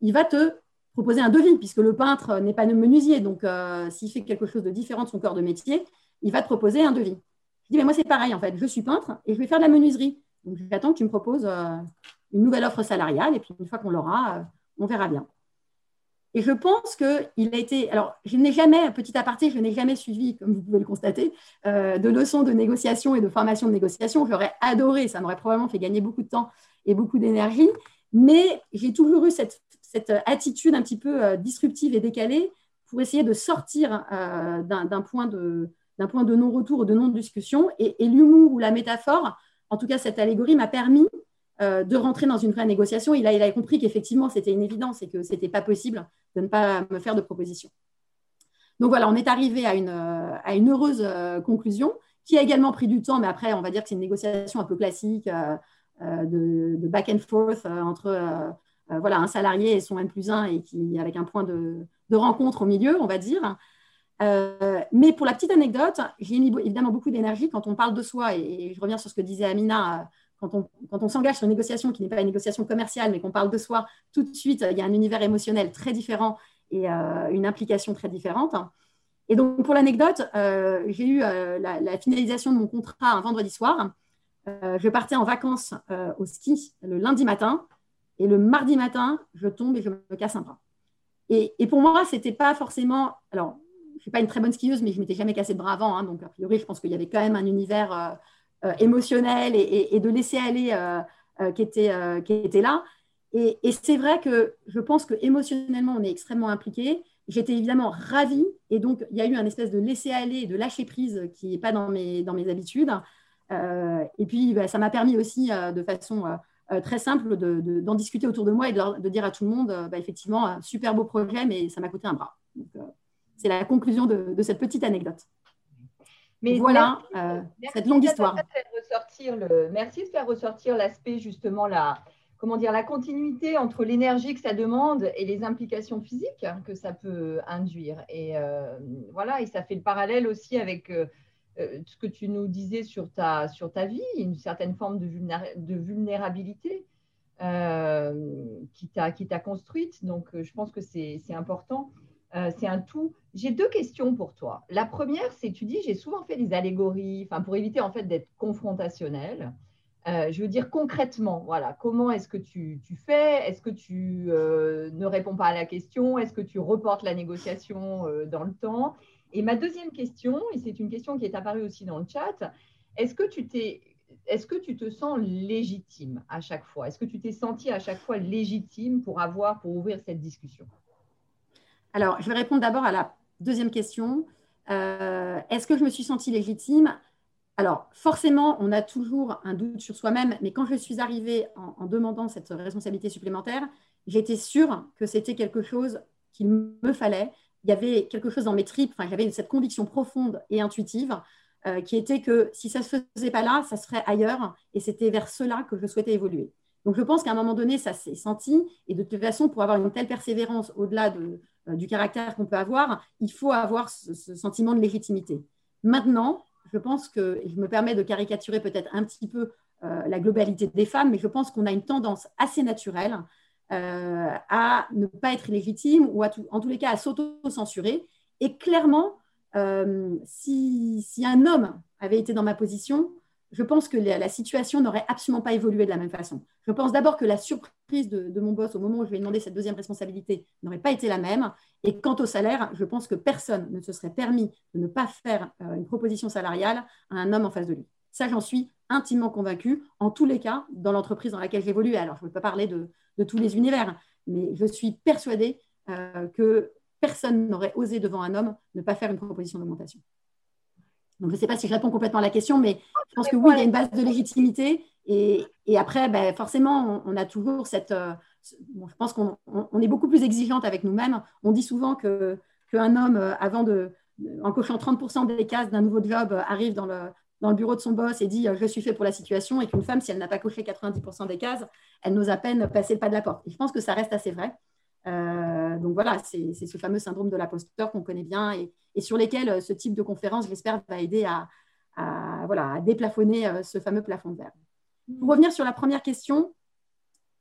il va te proposer un devis, puisque le peintre n'est pas menuisier. Donc, s'il fait quelque chose de différent de son corps de métier, il va te proposer un devis. Je dis, mais moi, c'est pareil, en fait. Je suis peintre et je vais faire de la menuiserie. Donc, j'attends que tu me proposes une nouvelle offre salariale. Et puis, une fois qu'on l'aura, on verra bien. Et je pense qu'il a été. Alors, je n'ai jamais, petit aparté, je n'ai jamais suivi, comme vous pouvez le constater, euh, de leçons de négociation et de formation de négociation. J'aurais adoré, ça m'aurait probablement fait gagner beaucoup de temps et beaucoup d'énergie. Mais j'ai toujours eu cette, attitude un petit peu euh, disruptive et décalée pour essayer de sortir d'un point de, non-retour ou de non-discussion. Et l'humour ou la métaphore, en tout cas cette allégorie, m'a permis de rentrer dans une vraie négociation. Il a, il a compris qu'effectivement, c'était une évidence et que ce n'était pas possible de ne pas me faire de proposition. Donc voilà, on est arrivé à une, à une heureuse conclusion qui a également pris du temps, mais après, on va dire que c'est une négociation un peu classique de, de, back and forth entre voilà, un salarié et son N plus 1 et qui, avec un point de, de rencontre au milieu, on va dire. Euh, mais pour la petite anecdote, j'ai mis évidemment beaucoup d'énergie quand on parle de soi, et, je reviens sur ce que disait Amina, euh, quand on, s'engage sur une négociation qui n'est pas une négociation commerciale, mais qu'on parle de soi, tout de suite, il y a un univers émotionnel très différent et euh, une implication très différente. Et donc, pour l'anecdote, j'ai eu la, finalisation de mon contrat un vendredi soir. je partais en vacances au ski le lundi matin, et le mardi matin, je tombe et je me casse un bras. Et, pour moi, c'était pas forcément. Alors, je suis pas une très bonne skieuse, mais je m'étais jamais cassé de bras avant. Hein, donc, a priori, je pense qu'il y avait quand même un univers euh, euh, émotionnel et, de laisser aller euh, qui, était, qui était là. Et, c'est vrai que je pense que émotionnellement, on est extrêmement impliqué. J'étais évidemment ravie. Et donc, il y a eu un espèce de laisser aller et de lâcher prise qui n'est pas dans mes, dans mes habitudes. et puis, bah, ça m'a permis aussi, de façon très simple, d'en de, discuter autour de moi et de, dire à tout le monde, bah, effectivement, un super beau projet, mais ça m'a coûté un bras. C'est la conclusion de, cette petite anecdote. Mais voilà euh, cette longue histoire. merci de faire ressortir l'aspect justement la, comment dire, la continuité entre l'énergie que ça demande et les implications physiques que ça peut induire. Et euh, voilà, et ça fait le parallèle aussi avec euh, ce que tu nous disais sur ta, sur ta vie, une certaine forme de, de vulnérabilité qui t'a construite. Donc, je pense que c'est important. C'est un tout. J'ai deux questions pour toi. La première, c'est tu dis j'ai souvent fait des allégories, enfin pour éviter en fait d'être confrontationnel. Euh, je veux dire concrètement, voilà, comment est-ce que tu, fais? Est-ce que tu euh, ne réponds pas à la question? Est-ce que tu reportes la négociation dans le temps? Et ma deuxième question, et c'est une question qui est apparue aussi dans le chat, est-ce que tu t'es est-ce que tu te sens légitime à chaque fois? Est-ce que tu t'es senti à chaque fois légitime pour avoir, pour ouvrir cette discussion? Alors, je vais répondre d'abord à la deuxième question. Euh, est-ce que je me suis sentie légitime? Alors, forcément, on a toujours un doute sur soi-même, mais quand je suis arrivée en, demandant cette responsabilité supplémentaire, j'étais sûre que c'était quelque chose qu'il me fallait. Il y avait quelque chose dans mes tripes, enfin, j'avais cette conviction profonde et intuitive euh, qui était que si ça ne se faisait pas là, ça se ferait ailleurs, et c'était vers cela que je souhaitais évoluer. Donc, je pense qu'à un moment donné, ça s'est senti, et de toute façon, pour avoir une telle persévérance au-delà de, du caractère qu'on peut avoir, il faut avoir ce, sentiment de légitimité. Maintenant, je pense que, je me permets de caricaturer peut-être un petit peu euh, la globalité des femmes, mais je pense qu'on a une tendance assez naturelle euh, à ne pas être légitime ou en tous les cas à s'auto-censurer. Et clairement, si, un homme avait été dans ma position, je pense que la, situation n'aurait absolument pas évolué de la même façon. Je pense d'abord que la surprise de, mon boss au moment où je lui ai demandé cette deuxième responsabilité n'aurait pas été la même. Et quant au salaire, je pense que personne ne se serait permis de ne pas faire euh, une proposition salariale à un homme en face de lui. Ça, j'en suis intimement convaincue. En tous les cas, dans l'entreprise dans laquelle j'évolue, alors je ne peux pas parler de, tous les univers, mais je suis persuadée euh, que personne n'aurait osé devant un homme ne pas faire une proposition d'augmentation. Donc, je ne sais pas si je réponds complètement à la question, mais je pense que oui, il y a une base de légitimité. Et, après, ben, forcément, on, a toujours cette. Euh, je pense qu'on est beaucoup plus exigeante avec nous-mêmes. On dit souvent qu'un homme, euh, avant de, en cochant 30% des cases d'un nouveau job, euh, arrive dans le, dans le bureau de son boss et dit Je suis fait pour la situation. Et qu'une femme, si elle n'a pas coché 90% des cases, elle n'ose à peine passer le pas de la porte. Et je pense que ça reste assez vrai. Donc voilà, c'est ce fameux syndrome de l'imposteur qu'on connaît bien et, sur lesquels euh, ce type de conférence, j'espère, va aider à, voilà, à déplafonner euh, ce fameux plafond de verre. Pour revenir sur la première question,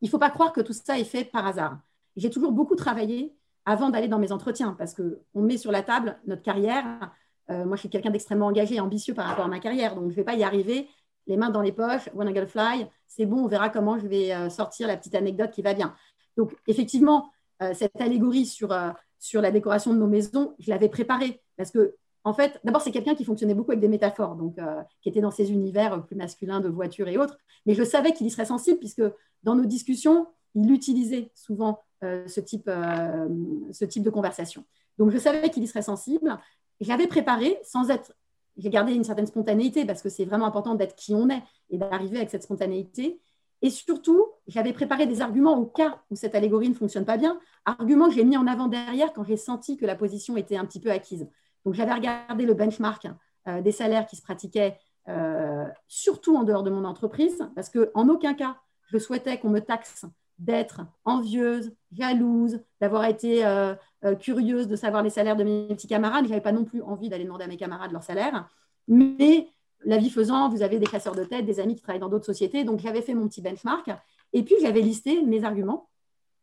il ne faut pas croire que tout ça est fait par hasard. J'ai toujours beaucoup travaillé avant d'aller dans mes entretiens parce qu'on met sur la table notre carrière. Euh, moi, je suis quelqu'un d'extrêmement engagé et ambitieux par rapport à ma carrière, donc je ne vais pas y arriver les mains dans les poches, I gotta fly, c'est bon, on verra comment je vais sortir la petite anecdote qui va bien. Donc, effectivement, cette allégorie sur sur la décoration de nos maisons, je l'avais préparé. Parce que, en fait, d'abord, c'est quelqu'un qui fonctionnait beaucoup avec des métaphores, donc euh, qui était dans ces univers plus masculins de voitures et autres. Mais je savais qu'il y serait sensible, puisque dans nos discussions, il utilisait souvent euh, ce, type, euh, ce type de conversation. Donc, je savais qu'il y serait sensible. J'avais préparé sans être. J'ai gardé une certaine spontanéité parce que c'est vraiment important d'être qui on est et d'arriver avec cette spontanéité. Et surtout, j'avais préparé des arguments au cas où cette allégorie ne fonctionne pas bien, arguments que j'ai mis en avant derrière quand j'ai senti que la position était un petit peu acquise. Donc, j'avais regardé le benchmark euh, des salaires qui se pratiquaient euh, surtout en dehors de mon entreprise, parce qu'en aucun cas, je souhaitais qu'on me taxe d'être envieuse, jalouse, d'avoir été euh, curieuse de savoir les salaires de mes petits camarades. Je n'avais pas non plus envie d'aller demander à mes camarades leur salaire. Mais la vie faisant, vous avez des chasseurs de tête, des amis qui travaillent dans d'autres sociétés. Donc, j'avais fait mon petit benchmark. Et puis, j'avais listé mes arguments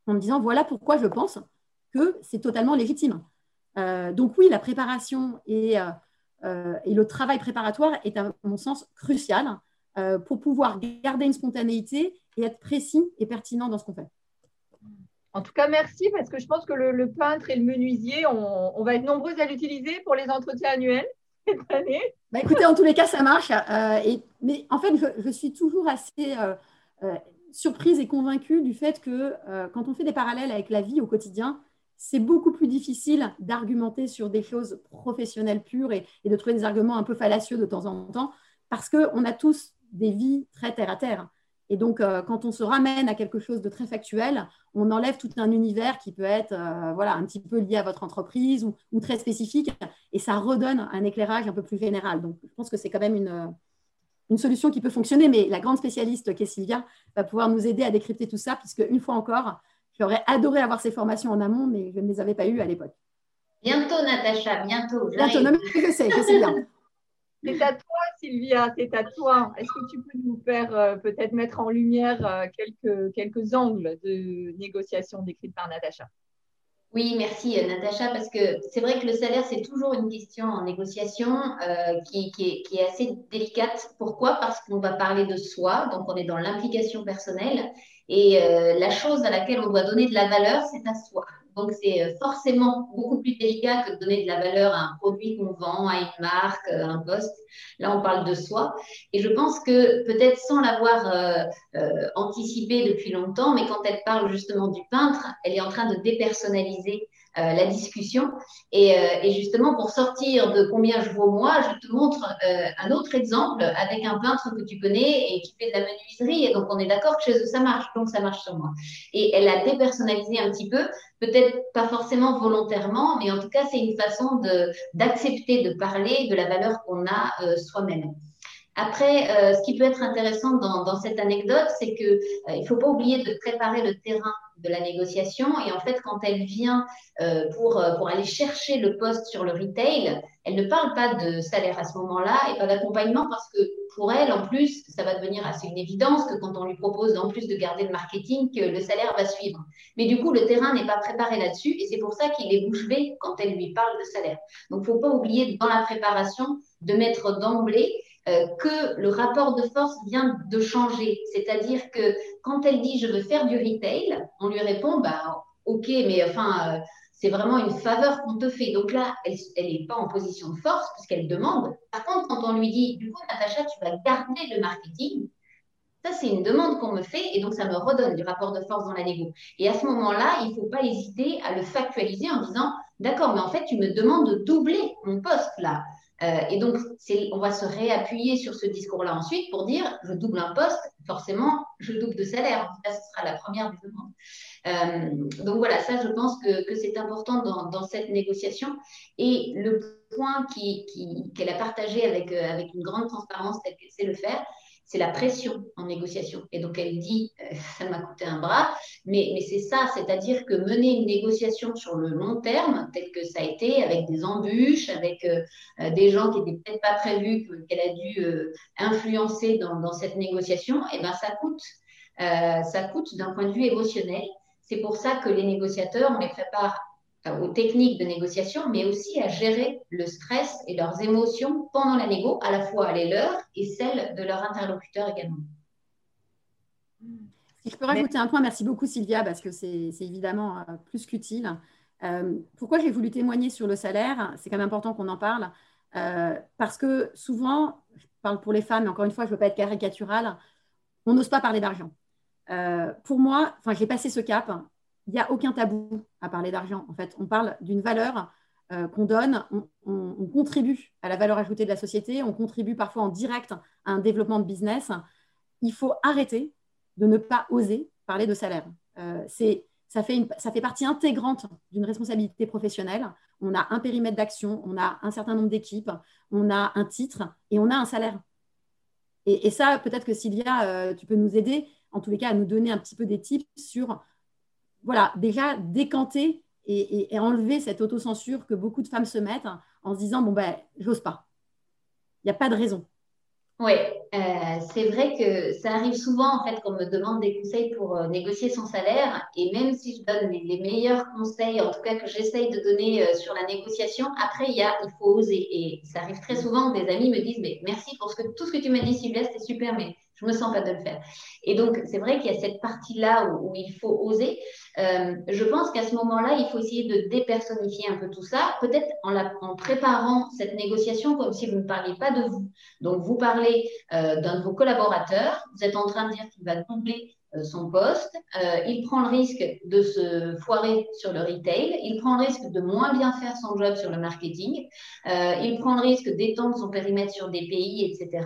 en me disant, voilà pourquoi je pense que c'est totalement légitime. donc oui, la préparation et euh, et le travail préparatoire est, à mon sens, crucial euh, pour pouvoir garder une spontanéité et être précis et pertinent dans ce qu'on fait. En tout cas, merci parce que je pense que le, peintre et le menuisier, on, va être nombreux à l'utiliser pour les entretiens annuels Bah, écoutez, en tous les cas, ça marche. Euh, mais en fait, je, je suis toujours assez surprise et convaincue du fait que quand on fait des parallèles avec la vie au quotidien, c'est beaucoup plus difficile d'argumenter sur des choses professionnelles pures et, de trouver des arguments un peu fallacieux de temps en temps, parce qu'on a tous des vies très terre à terre. Et donc, euh, quand on se ramène à quelque chose de très factuel, on enlève tout un univers qui peut être euh, voilà, un petit peu lié à votre entreprise ou, très spécifique, et ça redonne un éclairage un peu plus général. Donc, je pense que c'est quand même une, une solution qui peut fonctionner, mais la grande spécialiste qui est Sylvia va pouvoir nous aider à décrypter tout ça, puisque une fois encore, J'aurais adoré avoir ces formations en amont, mais je ne les avais pas eues à l'époque. Bientôt, Natacha, bientôt. Bientôt, non, mais je sais, je sais bien. <laughs> C'est à toi, Sylvia, c'est à toi. Est-ce que tu peux nous faire euh, peut-être mettre en lumière euh, quelques, quelques angles de négociation décrites par Natacha? Oui, merci Natacha, parce que c'est vrai que le salaire, c'est toujours une question en négociation euh, qui, est, assez délicate. Pourquoi? Parce qu'on va parler de soi, donc on est dans l'implication personnelle, et euh, la chose à laquelle on doit donner de la valeur, c'est à soi. Donc, c'est euh, forcément beaucoup plus délicat que de donner de la valeur à un produit qu'on vend, à une marque, à un poste. Là, on parle de soi. Et je pense que peut-être sans l'avoir euh, anticipé depuis longtemps, mais quand elle parle justement du peintre, elle est en train de dépersonnaliser euh, la discussion. Et, euh, et, justement, pour sortir de combien je vaux moi, je te montre euh, un autre exemple avec un peintre que tu connais et qui fait de la menuiserie. Et donc, on est d'accord que chez eux, ça marche. Donc, ça marche sur moi. Et elle a dépersonnalisé un petit peu, peut-être pas forcément volontairement, mais en tout cas, c'est une façon d'accepter de, parler de la valeur qu'on a soi-même. Après, ce qui peut être intéressant dans, dans cette anecdote, c'est que il ne faut pas oublier de préparer le terrain de la négociation. Et en fait, quand elle vient euh, pour, euh, pour aller chercher le poste sur le retail, elle ne parle pas de salaire à ce moment-là et pas d'accompagnement parce que pour elle, en plus, ça va devenir assez une évidence que quand on lui propose en plus de garder le marketing, que le salaire va suivre. Mais du coup, le terrain n'est pas préparé là-dessus et c'est pour ça qu'il est bouche bée quand elle lui parle de salaire. Donc, il ne faut pas oublier dans la préparation de mettre d'emblée euh, que le rapport de force vient de changer. C'est-à-dire que quand elle dit je veux faire du retail, on lui répond bah ok, mais enfin euh, c'est vraiment une faveur qu'on te fait. Donc là, elle n'est pas en position de force puisqu'elle demande. Par contre, quand on lui dit du coup Natacha, tu vas garder le marketing, ça, c'est une demande qu'on me fait et donc ça me redonne du rapport de force dans la négo. Et à ce moment-là, il ne faut pas hésiter à le factualiser en disant D'accord, mais en fait, tu me demandes de doubler mon poste là. Euh, et donc, on va se réappuyer sur ce discours-là ensuite pour dire, je double un poste, forcément, je double de salaire. Ça, ce sera la première des demandes. Euh, donc voilà, ça, je pense que, c'est important dans, cette négociation. Et le point qu'elle a partagé avec, euh, avec une grande transparence, telle qu'elle sait le faire, c'est la pression en négociation. Et donc elle dit, euh, <laughs> ça m'a coûté un bras, mais, mais c'est ça, c'est-à-dire que mener une négociation sur le long terme, tel que ça a été, avec des embûches, avec euh, euh, des gens qui n'étaient peut-être pas prévus, qu'elle a dû influencer dans, dans, cette négociation, et eh ben ça coûte. ça coûte d'un point de vue émotionnel. C'est pour ça que les négociateurs, on les prépare aux techniques de négociation, mais aussi à gérer le stress et leurs émotions pendant la négo, à la fois les leurs et celles de leurs interlocuteurs également. Si je peux rajouter un point, merci beaucoup Sylvia, parce que c'est évidemment euh, plus qu'utile. Euh, pourquoi j'ai voulu témoigner sur le salaire? C'est quand même important qu'on en parle, euh, parce que souvent, je parle pour les femmes, mais encore une fois, je ne veux pas être caricaturale, on n'ose pas parler d'argent. pour moi, enfin, j'ai passé ce cap, il n'y a aucun tabou à parler d'argent. En fait, on parle d'une valeur qu'on donne, on, contribue à la valeur ajoutée de la société, on contribue parfois en direct à un développement de business. Il faut arrêter de ne pas oser parler de salaire. c'est ça fait, ça fait partie intégrante d'une responsabilité professionnelle. On a un périmètre d'action, on a un certain nombre d'équipes, on a un titre et on a un salaire. Et, ça, peut-être que Sylvia, euh, tu peux nous aider, en tous les cas, à nous donner un petit peu des tips sur, voilà, déjà décanter et, enlever cette autocensure que beaucoup de femmes se mettent en se disant, bon, ben, j'ose pas. Il n'y a pas de raison. Oui, euh, c'est vrai que ça arrive souvent en fait qu'on me demande des conseils pour euh, négocier son salaire et même si je donne les, meilleurs conseils, en tout cas que j'essaye de donner euh, sur la négociation, après il y a il faut oser et ça arrive très souvent que des amis me disent mais merci pour ce que, tout ce que tu m'as dit Sylvia c'était super mais je me sens pas de le faire. Et donc, c'est vrai qu'il y a cette partie-là où, il faut oser. Euh, je pense qu'à ce moment-là, il faut essayer de dépersonnifier un peu tout ça, peut-être en, préparant cette négociation comme si vous ne parliez pas de vous. Donc, vous parlez euh, d'un de vos collaborateurs, vous êtes en train de dire qu'il va doubler euh, son poste, il prend le risque de se foirer sur le retail, il prend le risque de moins bien faire son job sur le marketing, il prend le risque d'étendre son périmètre sur des pays, etc.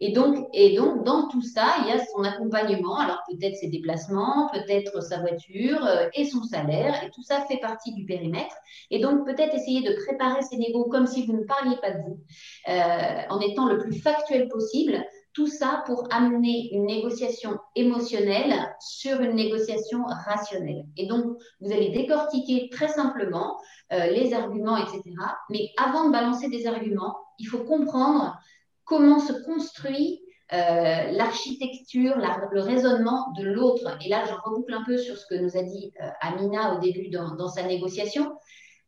Et donc, et donc, dans tout ça, il y a son accompagnement. Alors, peut-être ses déplacements, peut-être sa voiture euh, et son salaire. Et tout ça fait partie du périmètre. Et donc, peut-être essayer de préparer ces négos comme si vous ne parliez pas de vous, euh, en étant le plus factuel possible. Tout ça pour amener une négociation émotionnelle sur une négociation rationnelle. Et donc, vous allez décortiquer très simplement euh, les arguments, etc. Mais avant de balancer des arguments, il faut comprendre comment se construit euh, l'architecture, le raisonnement de l'autre. Et là, je reboucle un peu sur ce que nous a dit euh, Amina au début dans, sa négociation.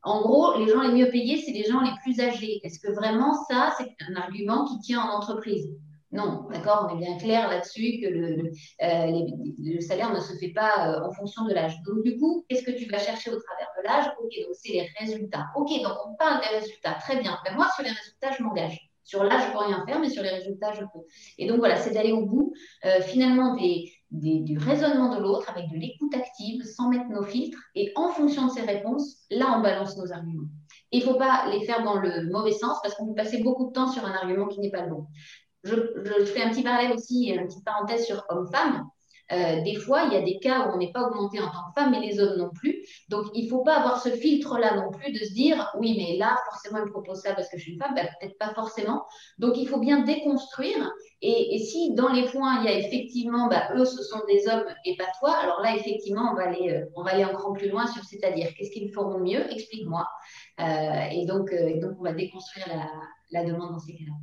En gros, les gens les mieux payés, c'est les gens les plus âgés. Est-ce que vraiment ça, c'est un argument qui tient en entreprise? Non, d'accord, on est bien clair là-dessus que le, euh, salaire ne se fait pas en fonction de l'âge. Donc, du coup, qu'est-ce que tu vas chercher au travers de l'âge? Ok, donc c'est les résultats. Ok, donc on parle des résultats. Très bien. Ben, moi, sur les résultats, je m'engage. Sur là, je peux rien faire, mais sur les résultats, je peux. Et donc voilà, c'est d'aller au bout euh, finalement du raisonnement de l'autre avec de l'écoute active, sans mettre nos filtres. Et en fonction de ces réponses, là, on balance nos arguments. il ne faut pas les faire dans le mauvais sens parce qu'on peut passer beaucoup de temps sur un argument qui n'est pas le bon. Je, je, fais un petit parallèle aussi, une petite parenthèse sur homme-femme. Euh, des fois, il y a des cas où on n'est pas augmenté en tant que femme, mais les hommes non plus. Donc, il ne faut pas avoir ce filtre-là non plus de se dire, oui, mais là, forcément, il me propose ça parce que je suis une femme. Ben, peut-être pas forcément. Donc, il faut bien déconstruire. Et, si dans les points, il y a effectivement, bah, eux, ce sont des hommes et pas toi, alors là, effectivement, on va aller, euh, on va aller encore plus loin sur c'est-à-dire, qu'est-ce qu'ils feront mieux? Explique-moi. Euh, et, donc, donc, on va déconstruire la, la demande dans ces cas-là.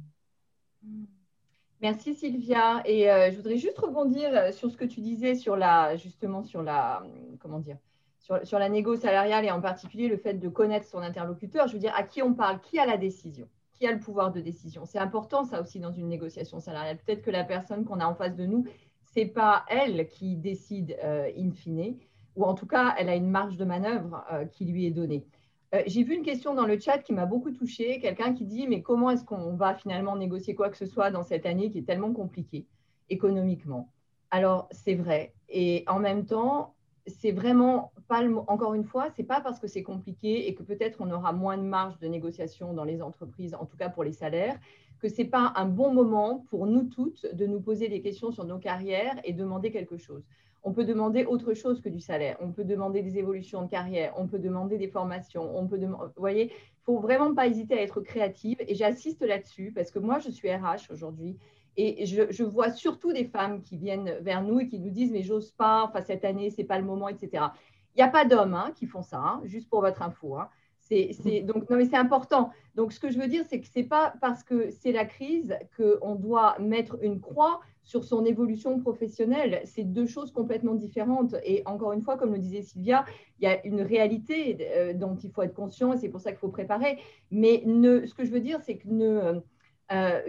Merci Sylvia. Et euh, je voudrais juste rebondir euh, sur ce que tu disais sur la, justement sur la, comment dire, sur, sur, la négo salariale et en particulier le fait de connaître son interlocuteur. Je veux dire, à qui on parle, qui a la décision, qui a le pouvoir de décision. C'est important ça aussi dans une négociation salariale. Peut-être que la personne qu'on a en face de nous, c'est pas elle qui décide euh, in fine, ou en tout cas, elle a une marge de manœuvre qui lui est donnée. Euh, j'ai vu une question dans le chat qui m'a beaucoup touchée. Quelqu'un qui dit Mais comment est-ce qu'on va finalement négocier quoi que ce soit dans cette année qui est tellement compliquée économiquement? Alors, c'est vrai. Et en même temps, c'est vraiment pas encore une fois, c'est pas parce que c'est compliqué et que peut-être on aura moins de marge de négociation dans les entreprises, en tout cas pour les salaires, que c'est pas un bon moment pour nous toutes de nous poser des questions sur nos carrières et demander quelque chose on peut demander autre chose que du salaire. On peut demander des évolutions de carrière, on peut demander des formations, on peut demander, vous voyez, il faut vraiment pas hésiter à être créative. Et j'assiste là-dessus parce que moi, je suis RH aujourd'hui et je, vois surtout des femmes qui viennent vers nous et qui nous disent mais j'ose pas, enfin cette année c'est pas le moment, etc. Il n'y a pas d'hommes hein, qui font ça, hein, juste pour votre info. Hein. C'est, donc, non, mais c'est important. Donc, ce que je veux dire, c'est que ce n'est pas parce que c'est la crise qu'on doit mettre une croix sur son évolution professionnelle. C'est deux choses complètement différentes. Et encore une fois, comme le disait Sylvia, il y a une réalité euh, dont il faut être conscient et c'est pour ça qu'il faut préparer. Mais ce que je veux dire, c'est que ne euh,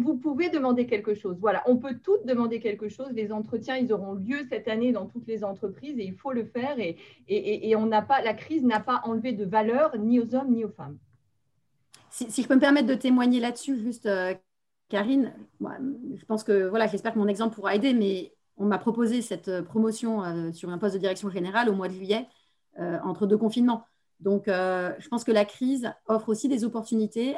vous pouvez demander quelque chose. Voilà, on peut toutes demander quelque chose. Les entretiens, ils auront lieu cette année dans toutes les entreprises et il faut le faire. Et, on n'a pas, la crise n'a pas enlevé de valeur ni aux hommes ni aux femmes. Si, je peux me permettre de témoigner là-dessus, juste euh, Karine, je pense que voilà, j'espère que mon exemple pourra aider, mais on m'a proposé cette promotion euh, sur un poste de direction générale au mois de juillet entre deux confinements. Donc, je pense que la crise offre aussi des opportunités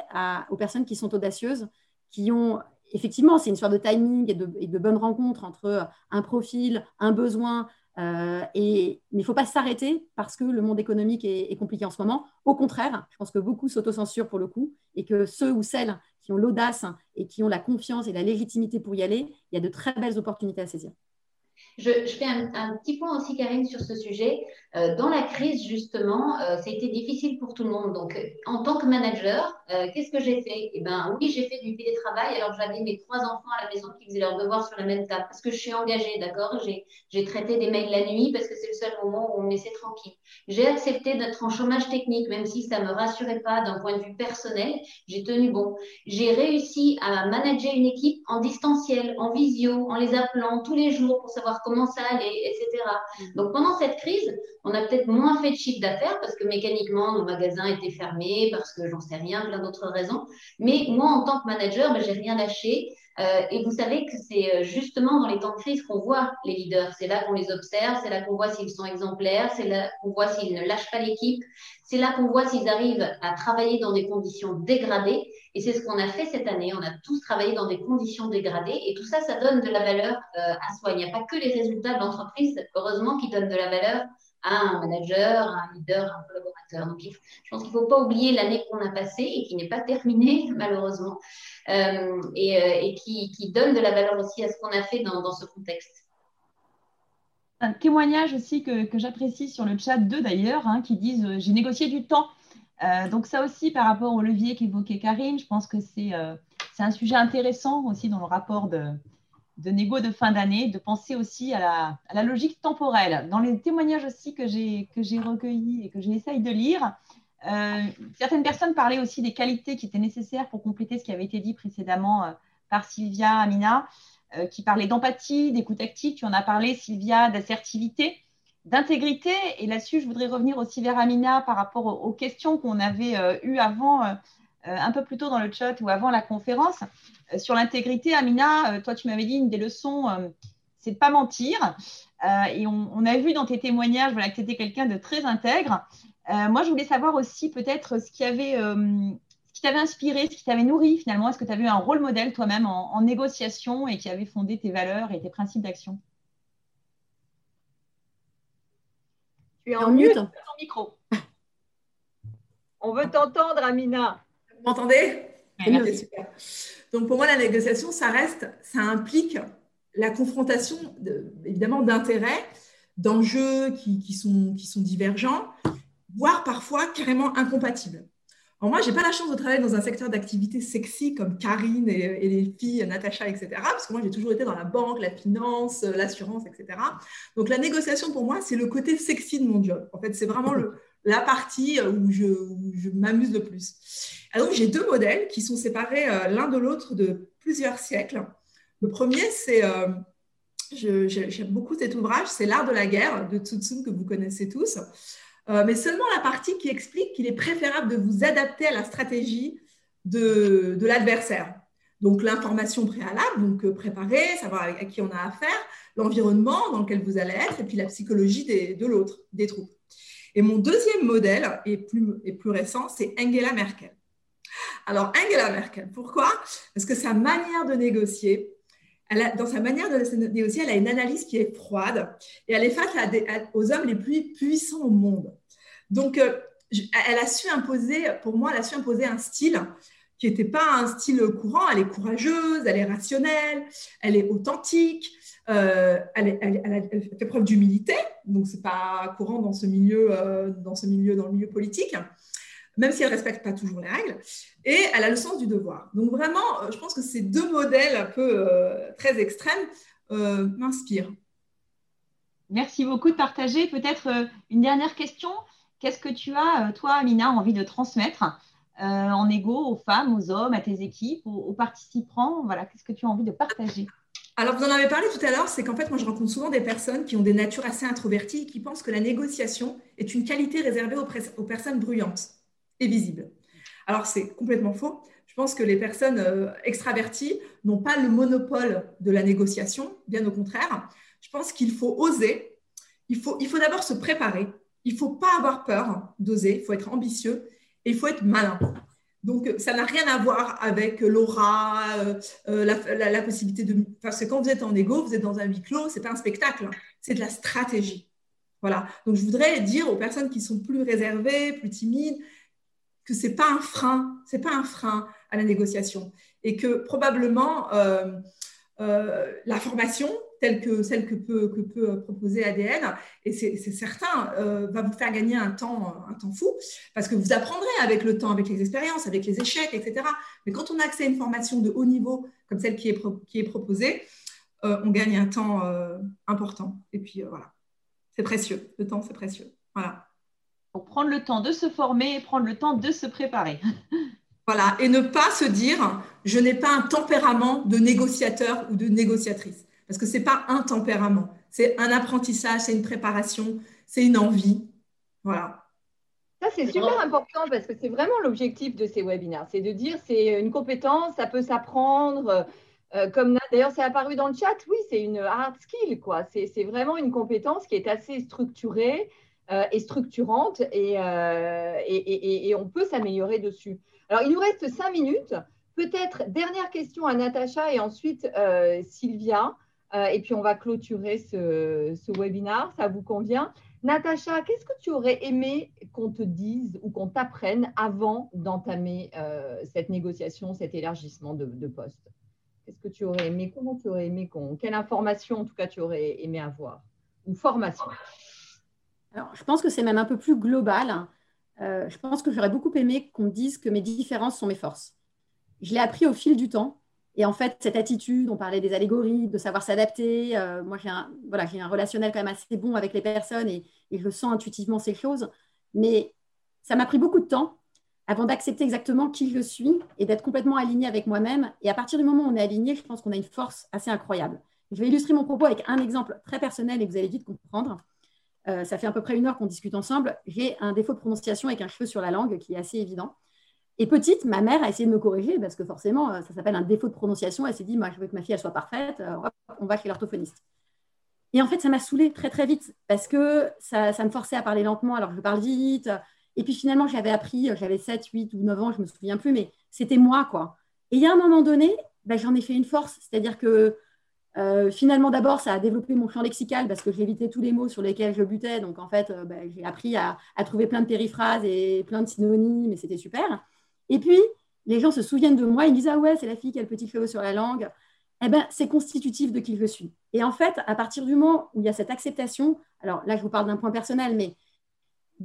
aux personnes qui sont audacieuses, qui ont effectivement, c'est une histoire de timing et de, et de bonnes rencontres entre un profil, un besoin, euh, et, mais il ne faut pas s'arrêter parce que le monde économique est, compliqué en ce moment. Au contraire, je pense que beaucoup s'autocensurent pour le coup et que ceux ou celles ont l'audace et qui ont la confiance et la légitimité pour y aller, il y a de très belles opportunités à saisir. Je, fais un, petit point aussi, Karine, sur ce sujet. Euh, dans la crise, justement, euh, ça a été difficile pour tout le monde. Donc, en tant que manager, euh, qu'est-ce que j'ai fait? Eh bien, oui, j'ai fait du télétravail. Alors, j'avais mes trois enfants à la maison qui faisaient leurs devoirs sur la même table parce que je suis engagée, d'accord? J'ai traité des mails la nuit parce que c'est le seul moment où on me laissait tranquille. J'ai accepté d'être en chômage technique, même si ça ne me rassurait pas d'un point de vue personnel. J'ai tenu bon. J'ai réussi à manager une équipe en distanciel, en visio, en les appelant tous les jours pour savoir comment ça allait, etc. Mm. Donc pendant cette crise, on a peut-être moins fait de chiffre d'affaires parce que mécaniquement, nos magasins étaient fermés, parce que j'en sais rien, plein d'autres raisons. Mais moi, en tant que manager, ben, j'ai rien lâché. Euh, et vous savez que c'est euh, justement dans les temps de crise qu'on voit les leaders. C'est là qu'on les observe, c'est là qu'on voit s'ils sont exemplaires, c'est là qu'on voit s'ils ne lâchent pas l'équipe, c'est là qu'on voit s'ils arrivent à travailler dans des conditions dégradées. Et c'est ce qu'on a fait cette année. On a tous travaillé dans des conditions dégradées. Et tout ça, ça donne de la valeur euh, à soi. Il n'y a pas que les résultats de l'entreprise, heureusement, qui donnent de la valeur à un manager, à un leader, à un collaborateur. Donc, je pense qu'il ne faut pas oublier l'année qu'on a passée et qui n'est pas terminée, <laughs> malheureusement, euh, et, euh, qui, donne de la valeur aussi à ce qu'on a fait dans, ce contexte. Un témoignage aussi que, j'apprécie sur le chat d'eux d'ailleurs, hein, qui disent J'ai négocié du temps. Donc, ça aussi, par rapport au levier qu'évoquait Karine, je pense que c'est un sujet intéressant aussi dans le rapport de, de négo de fin d'année, de penser aussi à la, logique temporelle. Dans les témoignages aussi que j'ai recueillis et que j'essaye de lire, euh, certaines personnes parlaient aussi des qualités qui étaient nécessaires pour compléter ce qui avait été dit précédemment euh, par Sylvia Amina, euh, qui parlait d'empathie, d'écoute active. Tu en as parlé, Sylvia, d'assertivité, d'intégrité. Et là-dessus, je voudrais revenir aussi vers Amina par rapport aux, questions qu'on avait eues avant, un peu plus tôt dans le chat ou avant la conférence. Euh, sur l'intégrité, Amina, euh, toi, tu m'avais dit une des leçons, euh, c'est de pas mentir. et on, a vu dans tes témoignages voilà, que tu étais quelqu'un de très intègre. moi, je voulais savoir aussi peut-être ce qui avait qui t'avait inspiré, ce qui t'avait nourri finalement Est-ce que tu avais eu un rôle modèle toi-même en, négociation et qui avait fondé tes valeurs et tes principes d'action? Tu es en, mute ton micro. On veut t'entendre, Amina. Vous m'entendez? Super. Donc pour moi, la négociation, ça reste, ça implique la confrontation, évidemment, d'intérêts, d'enjeux qui, sont, qui sont divergents, voire parfois carrément incompatibles. Alors moi, je n'ai pas la chance de travailler dans un secteur d'activité sexy comme Karine et, les filles, Natacha, etc. Parce que moi, j'ai toujours été dans la banque, la finance, l'assurance, etc. Donc la négociation, pour moi, c'est le côté sexy de mon job. En fait, c'est vraiment la partie où je, m'amuse le plus. Alors, j'ai deux modèles qui sont séparés euh, l'un de l'autre de plusieurs siècles. Le premier, c'est, euh, j'aime beaucoup cet ouvrage, c'est L'art de la guerre de Tsu que vous connaissez tous, euh, mais seulement la partie qui explique qu'il est préférable de vous adapter à la stratégie de, de l'adversaire. Donc, l'information préalable, donc préparer, savoir à qui on a affaire, l'environnement dans lequel vous allez être, et puis la psychologie de l'autre, des troupes. Et mon deuxième modèle, et plus, et plus récent, c'est Angela Merkel. Alors, Angela Merkel, pourquoi? Parce que sa manière de négocier, dans sa manière de négocier, elle a une analyse qui est froide et elle est face aux hommes les plus puissants au monde. Donc, euh, elle a su imposer, pour moi, elle a su imposer un style qui n'était pas un style courant. Elle est courageuse, elle est rationnelle, elle est authentique, euh, elle, fait preuve d'humilité, donc c'est pas courant dans ce milieu, euh, dans ce milieu, dans le milieu politique, même si elle respecte pas toujours les règles. Et elle a le sens du devoir. Donc vraiment, je pense que ces deux modèles un peu très extrêmes m'inspirent. Merci beaucoup de partager. Peut-être une dernière question. Qu'est-ce que tu as, toi, Amina, envie de transmettre en égo aux femmes, aux hommes, à tes équipes, aux, participants? Voilà, qu'est-ce que tu as envie de partager? Alors, vous en avez parlé tout à l'heure, c'est qu'en fait, moi, je rencontre souvent des personnes qui ont des natures assez introverties et qui pensent que la négociation est une qualité réservée aux, personnes bruyantes et visibles. Alors, c'est complètement faux. Je pense que les personnes euh, extraverties n'ont pas le monopole de la négociation, bien au contraire. Je pense qu'il faut oser, il faut d'abord se préparer il faut pas avoir peur d'oser, il faut être ambitieux et il faut être malin. Donc, ça n'a rien à voir avec l'aura, euh, la, possibilité de. Parce que quand vous êtes en égo, vous êtes dans un huis clos, ce n'est pas un spectacle, hein. c'est de la stratégie. Voilà. Donc, je voudrais dire aux personnes qui sont plus réservées, plus timides, que ce n'est pas un frein, c'est pas un frein à la négociation. Et que probablement, euh, euh, la formation, telle que celle que peut, que peut proposer ADN, et c'est certain, euh, va vous faire gagner un temps, un temps fou, parce que vous apprendrez avec le temps, avec les expériences, avec les échecs, etc. Mais quand on a accès à une formation de haut niveau, comme celle qui est, qui est proposée, on gagne un temps important. Et puis voilà, c'est précieux. Le temps, c'est précieux. Voilà. Pour prendre le temps de se former et prendre le temps de se préparer. <laughs> Voilà, et ne pas se dire, je n'ai pas un tempérament de négociateur ou de négociatrice. Parce que ce n'est pas un tempérament, c'est un apprentissage, c'est une préparation, c'est une envie. Voilà. Ça, c'est super important parce que c'est vraiment l'objectif de ces webinaires. C'est de dire, c'est une compétence, ça peut s'apprendre. Euh, comme d'ailleurs, c'est apparu dans le chat, oui, c'est une hard skill, quoi. C'est vraiment une compétence qui est assez structurée euh, et structurante euh, et, et, et on peut s'améliorer dessus. Alors, il nous reste cinq minutes. Peut-être dernière question à Natacha et ensuite euh, Sylvia. Euh, et puis, on va clôturer ce, webinaire. Ça vous convient Natacha, qu'est-ce que tu aurais aimé qu'on te dise ou qu'on t'apprenne avant d'entamer euh, cette négociation, cet élargissement de, poste? Qu'est-ce que tu aurais aimé Comment tu aurais aimé qu'on Quelle information, en tout cas, tu aurais aimé avoir? Ou formation? Alors, je pense que c'est même un peu plus global. Euh, je pense que j'aurais beaucoup aimé qu'on me dise que mes différences sont mes forces. Je l'ai appris au fil du temps. Et en fait, cette attitude, on parlait des allégories, de savoir s'adapter. Euh, moi, j'ai un, voilà, un relationnel quand même assez bon avec les personnes et, je sens intuitivement ces choses. Mais ça m'a pris beaucoup de temps avant d'accepter exactement qui je suis et d'être complètement aligné avec moi-même. Et à partir du moment où on est aligné, je pense qu'on a une force assez incroyable. Je vais illustrer mon propos avec un exemple très personnel et vous allez vite comprendre. Euh, ça fait à peu près une heure qu'on discute ensemble. J'ai un défaut de prononciation avec un cheveu sur la langue qui est assez évident. Et petite, ma mère a essayé de me corriger parce que forcément, euh, ça s'appelle un défaut de prononciation. Elle s'est dit, moi, je veux que ma fille elle soit parfaite. Euh, on va chez l'orthophoniste. Et en fait, ça m'a saoulée très, très vite parce que ça, me forçait à parler lentement alors que je parle vite. Et puis finalement, j'avais appris, j'avais 7, 8 ou 9 ans, je ne me souviens plus, mais c'était moi, quoi. Et il y a un moment donné, ben, j'en ai fait une force. C'est-à-dire que euh, finalement, d'abord, ça a développé mon champ lexical parce que j'évitais tous les mots sur lesquels je butais. Donc, en fait, euh, bah, j'ai appris à, trouver plein de périphrases et plein de synonymes et c'était super. Et puis, les gens se souviennent de moi, ils disent Ah ouais, c'est la fille qui a le petit cheveu sur la langue. Eh ben, c'est constitutif de qui je suis. Et en fait, à partir du moment où il y a cette acceptation, alors là, je vous parle d'un point personnel, mais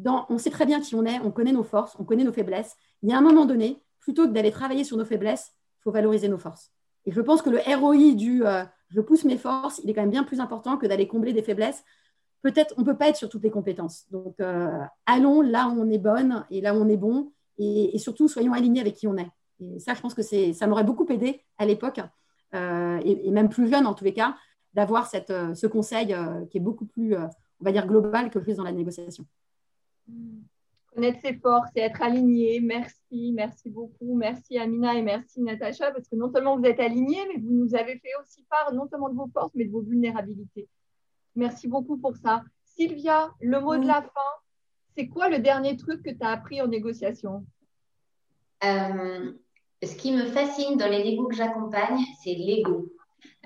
on sait très bien qui on est, on connaît nos forces, on connaît nos faiblesses. Il y a un moment donné, plutôt que d'aller travailler sur nos faiblesses, il faut valoriser nos forces. Et je pense que le ROI du euh, je pousse mes forces, il est quand même bien plus important que d'aller combler des faiblesses. Peut-être on ne peut pas être sur toutes les compétences. Donc, euh, allons là où on est bonne et là où on est bon. Et, surtout, soyons alignés avec qui on est. Et ça, je pense que ça m'aurait beaucoup aidé à l'époque, euh, et, même plus jeune en tous les cas, d'avoir euh, ce conseil qui est beaucoup plus, on va dire, global que juste dans la négociation. Mmh connaître ses forces et être aligné. Merci, merci beaucoup. Merci Amina et merci Natacha, parce que non seulement vous êtes alignés, mais vous nous avez fait aussi part non seulement de vos forces, mais de vos vulnérabilités. Merci beaucoup pour ça. Sylvia, le mot de la fin, c'est quoi le dernier truc que tu as appris en négociation? Euh, Ce qui me fascine dans les négos que j'accompagne, c'est l'ego.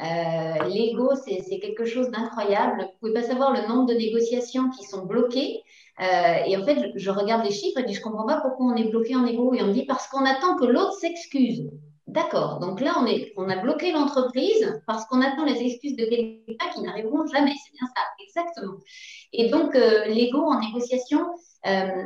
Euh, l'ego, c'est quelque chose d'incroyable. Vous ne pouvez pas savoir le nombre de négociations qui sont bloquées euh, et en fait, je, regarde les chiffres et je dis, je comprends pas pourquoi on est bloqué en égo. Et on me dit, parce qu'on attend que l'autre s'excuse. D'accord. Donc là, on, est, on a bloqué l'entreprise parce qu'on attend les excuses de quelqu'un qui n'arriveront jamais. C'est bien ça, exactement. Et donc, euh, l'ego en négociation, euh,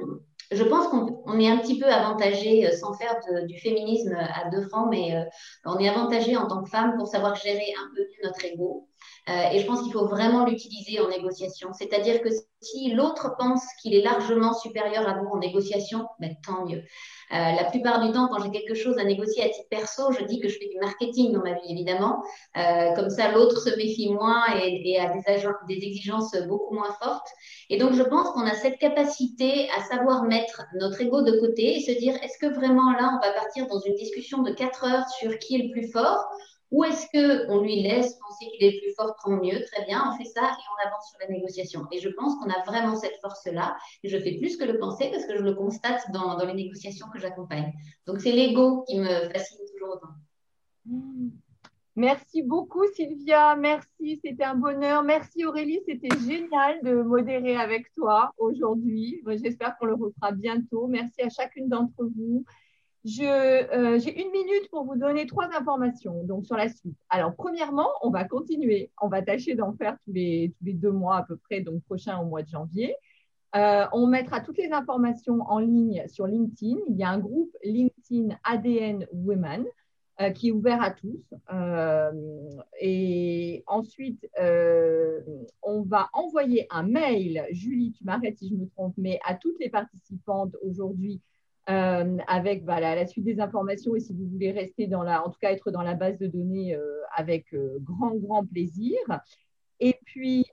je pense qu'on est un petit peu avantagé, sans faire du féminisme à deux francs, mais on est avantagé en tant que femme pour savoir gérer un peu notre ego. Euh, et je pense qu'il faut vraiment l'utiliser en négociation. C'est-à-dire que si l'autre pense qu'il est largement supérieur à vous en négociation, ben, tant mieux. Euh, la plupart du temps, quand j'ai quelque chose à négocier à titre perso, je dis que je fais du marketing dans ma vie, évidemment. Euh, comme ça, l'autre se méfie moins et, a des, des, exigences beaucoup moins fortes. Et donc, je pense qu'on a cette capacité à savoir mettre notre ego de côté et se dire, est-ce que vraiment là, on va partir dans une discussion de quatre heures sur qui est le plus fort Ou est-ce qu'on lui laisse penser qu'il est plus fort, tant mieux, très bien, on fait ça et on avance sur la négociation. Et je pense qu'on a vraiment cette force-là. Je fais plus que le penser parce que je le constate dans, les négociations que j'accompagne. Donc c'est l'ego qui me fascine toujours autant. Mmh. Merci beaucoup Sylvia, merci, c'était un bonheur. Merci Aurélie, c'était génial de modérer avec toi aujourd'hui. J'espère qu'on le refera bientôt. Merci à chacune d'entre vous. Euh, j'ai une minute pour vous donner trois informations donc sur la suite. Alors, premièrement, on va continuer. On va tâcher d'en faire tous les, tous les deux mois à peu près, donc prochain au mois de janvier. Euh, on mettra toutes les informations en ligne sur LinkedIn. Il y a un groupe LinkedIn ADN Women euh, qui est ouvert à tous. Et ensuite, on va envoyer un mail, Julie, tu m'arrêtes si je me trompe, mais à toutes les participantes aujourd'hui avec la, suite des informations et si vous voulez rester dans la, en tout cas être dans la base de données avec grand, grand plaisir. Et puis,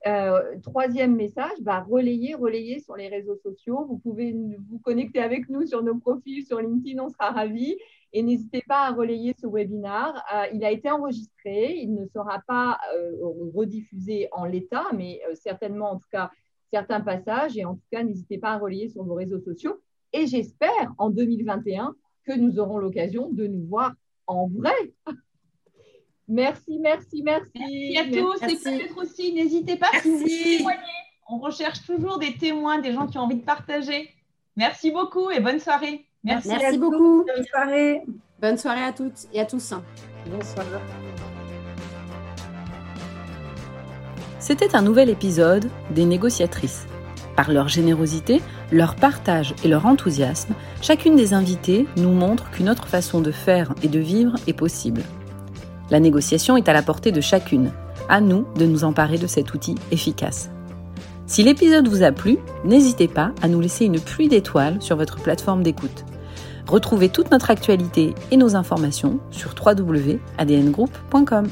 troisième message, bah, relayer, relayer sur les réseaux sociaux. Vous pouvez vous connecter avec nous sur nos profils sur LinkedIn, on sera ravis. Et n'hésitez pas à relayer ce webinaire. Euh, il a été enregistré, il ne sera pas euh, rediffusé en l'état, mais euh, certainement en tout cas certains passages. Et en tout cas, n'hésitez pas à relayer sur vos réseaux sociaux. Et j'espère en 2021 que nous aurons l'occasion de nous voir en vrai. merci, merci, merci. Merci à tous. Et peut-être aussi, n'hésitez pas si vous On recherche toujours des témoins, des gens qui ont envie de partager. Merci beaucoup et bonne soirée. Merci, beaucoup. Bonne soirée. Bonne soirée à toutes et à tous. Bonsoir. C'était un nouvel épisode des négociatrices. Par leur générosité, leur partage et leur enthousiasme, chacune des invitées nous montre qu'une autre façon de faire et de vivre est possible. La négociation est à la portée de chacune. À nous de nous emparer de cet outil efficace. Si l'épisode vous a plu, n'hésitez pas à nous laisser une pluie d'étoiles sur votre plateforme d'écoute. Retrouvez toute notre actualité et nos informations sur www.adngroup.com.